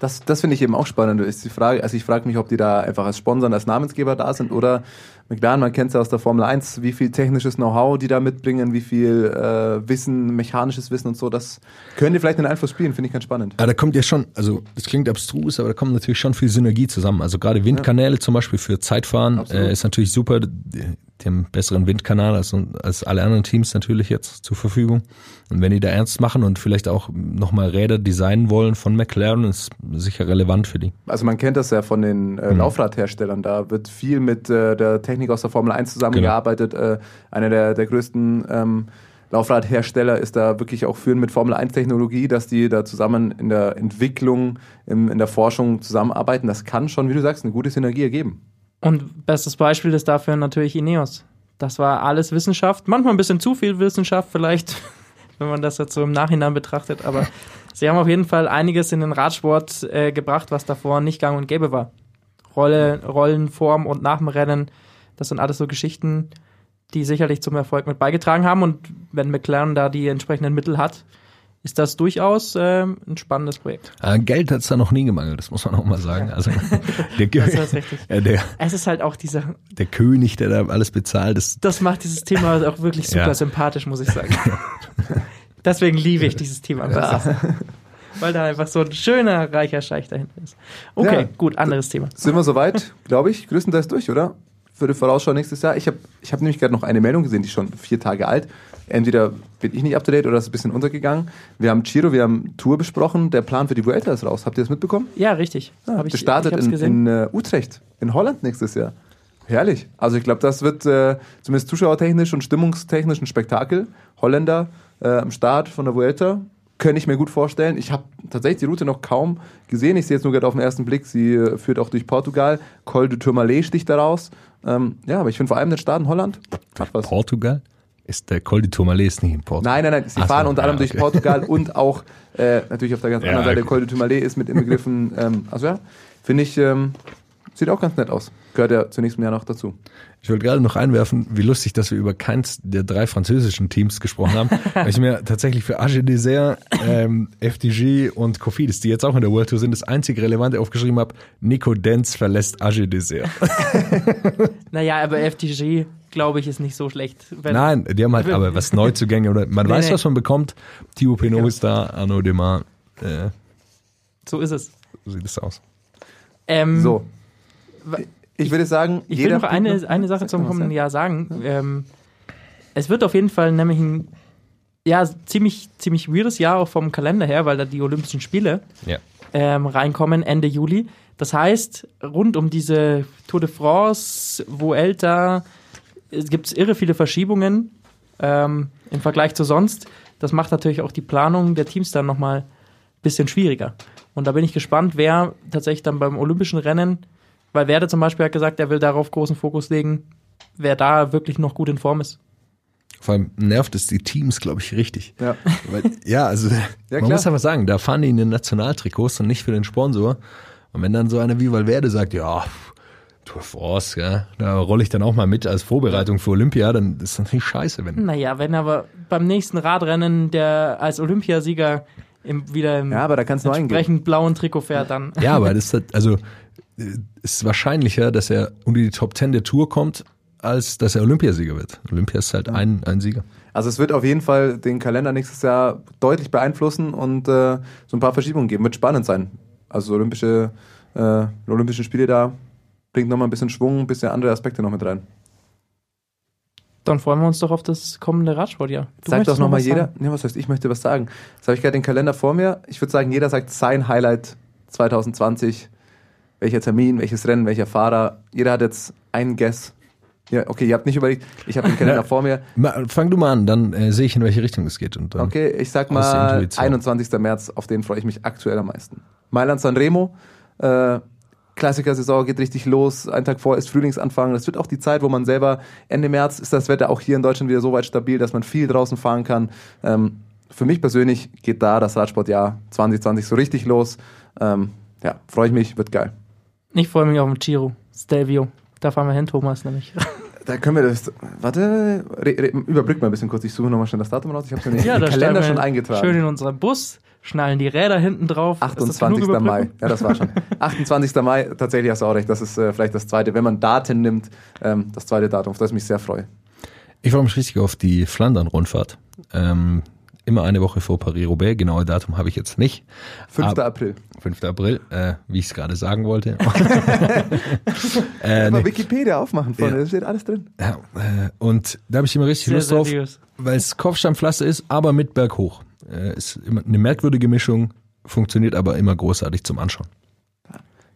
Das, das finde ich eben auch spannend. Ist die Frage, also ich frage mich, ob die da einfach als Sponsor, als Namensgeber da sind oder McLaren, man kennt es ja aus der Formel 1, wie viel technisches Know-how die da mitbringen, wie viel äh, Wissen, mechanisches Wissen und so, das können die vielleicht einen Einfluss spielen, finde ich ganz spannend. Ja, da kommt ja schon, also das klingt abstrus, aber da kommt natürlich schon viel Synergie zusammen. Also gerade Windkanäle zum Beispiel für Zeitfahren äh, ist natürlich super. Die, haben einen besseren Windkanal als, als alle anderen Teams natürlich jetzt zur Verfügung. Und wenn die da ernst machen und vielleicht auch nochmal Räder designen wollen von McLaren, ist sicher relevant für die. Also man kennt das ja von den äh, Mhm. Laufradherstellern, da wird viel mit äh, der Technik aus der Formel 1 zusammengearbeitet. Äh, einer der, der größten ähm, Laufradhersteller ist da wirklich auch führend mit Formel 1 Technologie, dass die da zusammen in der Entwicklung, im, in der Forschung zusammenarbeiten. Das kann schon, wie du sagst, eine gute Synergie ergeben. Und bestes Beispiel ist dafür natürlich Ineos. Das war alles Wissenschaft, manchmal ein bisschen zu viel Wissenschaft vielleicht, *laughs* wenn man das jetzt so im Nachhinein betrachtet, aber *laughs* sie haben auf jeden Fall einiges in den Radsport äh, gebracht, was davor nicht gang und gäbe war. Rolle, Rollen, Form und nach dem Rennen, das sind alles so Geschichten, die sicherlich zum Erfolg mit beigetragen haben und wenn McLaren da die entsprechenden Mittel hat, ist das durchaus ähm, ein spannendes Projekt. Äh, Geld hat es da noch nie gemangelt, das muss man auch mal sagen. Also der, *laughs* Das ist richtig. ja, *laughs* der, Es ist halt auch dieser, der König, der da alles bezahlt, das, das macht dieses Thema auch wirklich *laughs* super Ja. sympathisch, muss ich sagen. Deswegen liebe ich dieses Thema einfach. so. Weil da einfach so ein schöner, reicher Scheich dahinter ist. Okay, Ja. gut, anderes Thema. Sind wir soweit, glaube ich, größtenteils durch, oder? Für die Vorausschau nächstes Jahr. Ich habe ich hab nämlich gerade noch eine Meldung gesehen, die ist schon vier Tage alt. Entweder bin ich nicht up to date oder ist ein bisschen untergegangen. Wir haben Giro, wir haben Tour besprochen. Der Plan für die Vuelta ist raus. Habt ihr das mitbekommen? Ja, richtig. Ja, Hab ich, das startet ich in, in äh, Utrecht, in Holland nächstes Jahr. Herrlich. Also ich glaube, das wird äh, zumindest zuschauertechnisch und stimmungstechnisch ein Spektakel. Holländer äh, am Start von der Vuelta. Könnte ich mir gut vorstellen. Ich habe tatsächlich die Route noch kaum gesehen. Ich sehe jetzt nur gerade auf den ersten Blick, sie äh, führt auch durch Portugal. Col du Tourmalet sticht daraus. Ähm, ja, aber ich finde vor allem den Start in Holland hat was. Portugal ist der Col di Tourmalet ist nicht in Portugal. Nein, nein, nein. Sie Ach so, fahren unter ja, anderem durch okay. Portugal und *laughs* auch äh, natürlich auf der ganz Ja, anderen Seite okay. Col de Tourmalet ist mit inbegriffen. Ähm, also ja, finde ich, ähm, sieht auch ganz nett aus. Gehört ja zunächst Jahr noch dazu. Ich wollte gerade noch einwerfen, wie lustig, dass wir über keins der drei französischen Teams gesprochen haben, *laughs* weil ich mir tatsächlich für AG Dessert, ähm, FDG und Cofidis, die jetzt auch in der World Tour sind, das einzig Relevante aufgeschrieben habe, Nico Denz verlässt AG Dessert. *laughs* Naja, aber FTG, glaube ich, ist nicht so schlecht. Wenn, Nein, die haben halt *laughs* aber was Neuzugänge oder man Nee, weiß, nee. was man bekommt. Thibaut Pinot Ja. ist da, Arnaud Demar, äh, So ist es. so sieht es aus. Ähm, So. Ich würde sagen, Ich will jeder noch eine, eine Sache zum kommenden ja. Jahr sagen. Ähm, es wird auf jeden Fall nämlich ein ja, ziemlich, ziemlich weirdes Jahr auch vom Kalender her, weil da die Olympischen Spiele Ja. ähm, reinkommen Ende Juli. Das heißt, rund um diese Tour de France, Vuelta, gibt es irre viele Verschiebungen ähm, im Vergleich zu sonst. Das macht natürlich auch die Planung der Teams dann nochmal ein bisschen schwieriger. Und da bin ich gespannt, wer tatsächlich dann beim olympischen Rennen, weil Werde zum Beispiel hat gesagt, er will darauf großen Fokus legen, wer da wirklich noch gut in Form ist. Vor allem nervt es die Teams, glaube ich, richtig. Ja. Weil, ja, also Ja, man klar. muss aber sagen, da fahren die in den Nationaltrikots und nicht für den Sponsor. Und wenn dann so einer wie Valverde sagt, ja, pff, Tour France, ja, da rolle ich dann auch mal mit als Vorbereitung für Olympia, dann ist das natürlich scheiße, wenn. Naja, wenn aber beim nächsten Radrennen der als Olympiasieger im, wieder im Ja, aber da kannst entsprechend blauen Trikot fährt, dann. *laughs* Ja, aber das *laughs* ist halt, also äh, ist wahrscheinlicher, dass er unter die Top 10 der Tour kommt, als dass er Olympiasieger wird. Olympia ist halt ein, ein Sieger. Also es wird auf jeden Fall den Kalender nächstes Jahr deutlich beeinflussen und äh, so ein paar Verschiebungen geben. Wird spannend sein. Also Olympische, äh, Olympischen Spiele da bringt nochmal ein bisschen Schwung, ein bisschen andere Aspekte noch mit rein. Dann freuen wir uns doch auf das kommende Radsportjahr. Du Sagt doch nochmal was jeder. sagen? Nee, was heißt, ich möchte was sagen. Jetzt habe ich gerade den Kalender vor mir. Ich würde sagen, jeder sagt sein Highlight 2020. Welcher Termin, welches Rennen, welcher Fahrer. Jeder hat jetzt einen Guess. Ja, okay, ihr habt nicht überlegt. Ich habe den *laughs* Kalender vor mir. Fang du mal an, dann äh, sehe ich, in welche Richtung es geht. Und dann, Okay, ich sag mal Intuition. 21. März, auf den freue ich mich aktuell am meisten. Mailand Sanremo, äh, Klassiker-Saison geht richtig los. Ein Tag vor ist Frühlingsanfang. Das wird auch die Zeit, wo man selber Ende März ist das Wetter auch hier in Deutschland wieder so weit stabil, dass man viel draußen fahren kann. Ähm, für mich persönlich geht da das Radsportjahr 2020 so richtig los. Ähm, ja, freue ich mich, wird geil. Ich freue mich auf den Giro, Stelvio. Da fahren wir hin, Thomas, nämlich. *laughs* Da können wir das. Warte, re, re, überbrück mal ein bisschen kurz. Ich suche nochmal schnell das Datum raus. Ich habe es in den da Kalender schon eingetragen. Schön in unserem Bus, schnallen die Räder hinten drauf. Ist das genug 28. Mai. Ja, das war schon. *laughs* 28. Mai, tatsächlich hast du auch recht. Das ist äh, vielleicht das zweite, wenn man Daten nimmt, ähm, das zweite Datum, auf das ich mich sehr freue. Ich freue mich richtig auf die Flandern-Rundfahrt. Ähm, immer eine Woche vor Paris-Roubaix. Genaue Datum habe ich jetzt nicht. 5. Aber- April. 5. April, äh, wie ich es gerade sagen wollte. *laughs* äh, Mal nee. Wikipedia aufmachen, Freunde, Ja. da steht alles drin. ja, äh, und da habe ich immer richtig Sehr Lust drauf, seriös. weil es Kopfsteinpflaster ist, aber mit Berghoch. Äh, ist immer eine merkwürdige Mischung, funktioniert aber immer großartig zum Anschauen.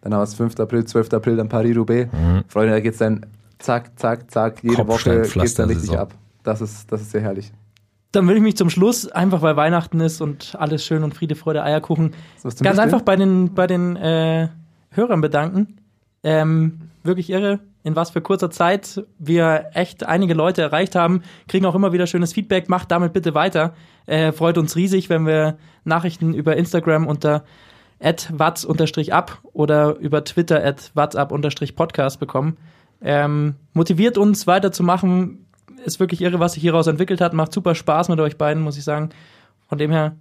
Dann haben wir es 5. April, 12. April, dann Paris-Roubaix. Freunde, da geht's dann zack, zack, zack, jede Woche geht's dann richtig ab. Das ist, das ist sehr herrlich. Dann will ich mich zum Schluss, einfach weil Weihnachten ist und alles schön und Friede, Freude, Eierkuchen, ganz Beispiel? einfach bei den, bei den äh, Hörern bedanken. Ähm, wirklich irre, in was für kurzer Zeit wir echt einige Leute erreicht haben, kriegen auch immer wieder schönes Feedback. Macht damit bitte weiter. Äh, freut uns riesig, wenn wir Nachrichten über Instagram unter watz-ab oder über Twitter at watzup-podcast bekommen. Ähm, motiviert uns weiterzumachen. Ist wirklich irre, was sich hieraus entwickelt hat. Macht super Spaß mit euch beiden, muss ich sagen. Von dem her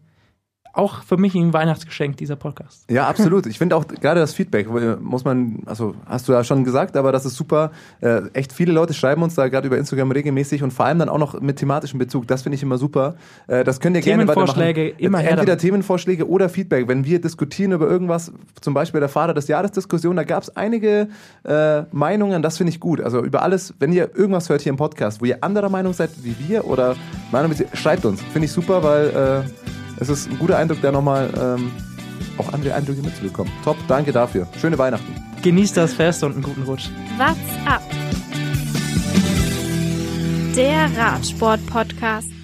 auch für mich ein Weihnachtsgeschenk, dieser Podcast. Ja, *laughs* absolut. Ich finde auch gerade das Feedback, äh, muss man, also hast du ja schon gesagt, aber das ist super. Äh, echt viele Leute schreiben uns da gerade über Instagram regelmäßig und vor allem dann auch noch mit thematischem Bezug. Das finde ich immer super. Äh, das könnt ihr gerne Themenvorschläge, weitermachen. immer her Entweder damit. Themenvorschläge oder Feedback. Wenn wir diskutieren über irgendwas, zum Beispiel der Fahrer des Jahres Diskussion, da gab es einige äh, Meinungen, das finde ich gut. Also über alles, wenn ihr irgendwas hört hier im Podcast, wo ihr anderer Meinung seid wie wir oder Meinung, schreibt uns. Finde ich super, weil äh, es ist ein guter Eindruck, da nochmal ähm, auch andere Eindrücke mitzubekommen. Top, danke dafür. Schöne Weihnachten. Genießt das Fest und einen guten Rutsch. What's up? Der Radsport-Podcast.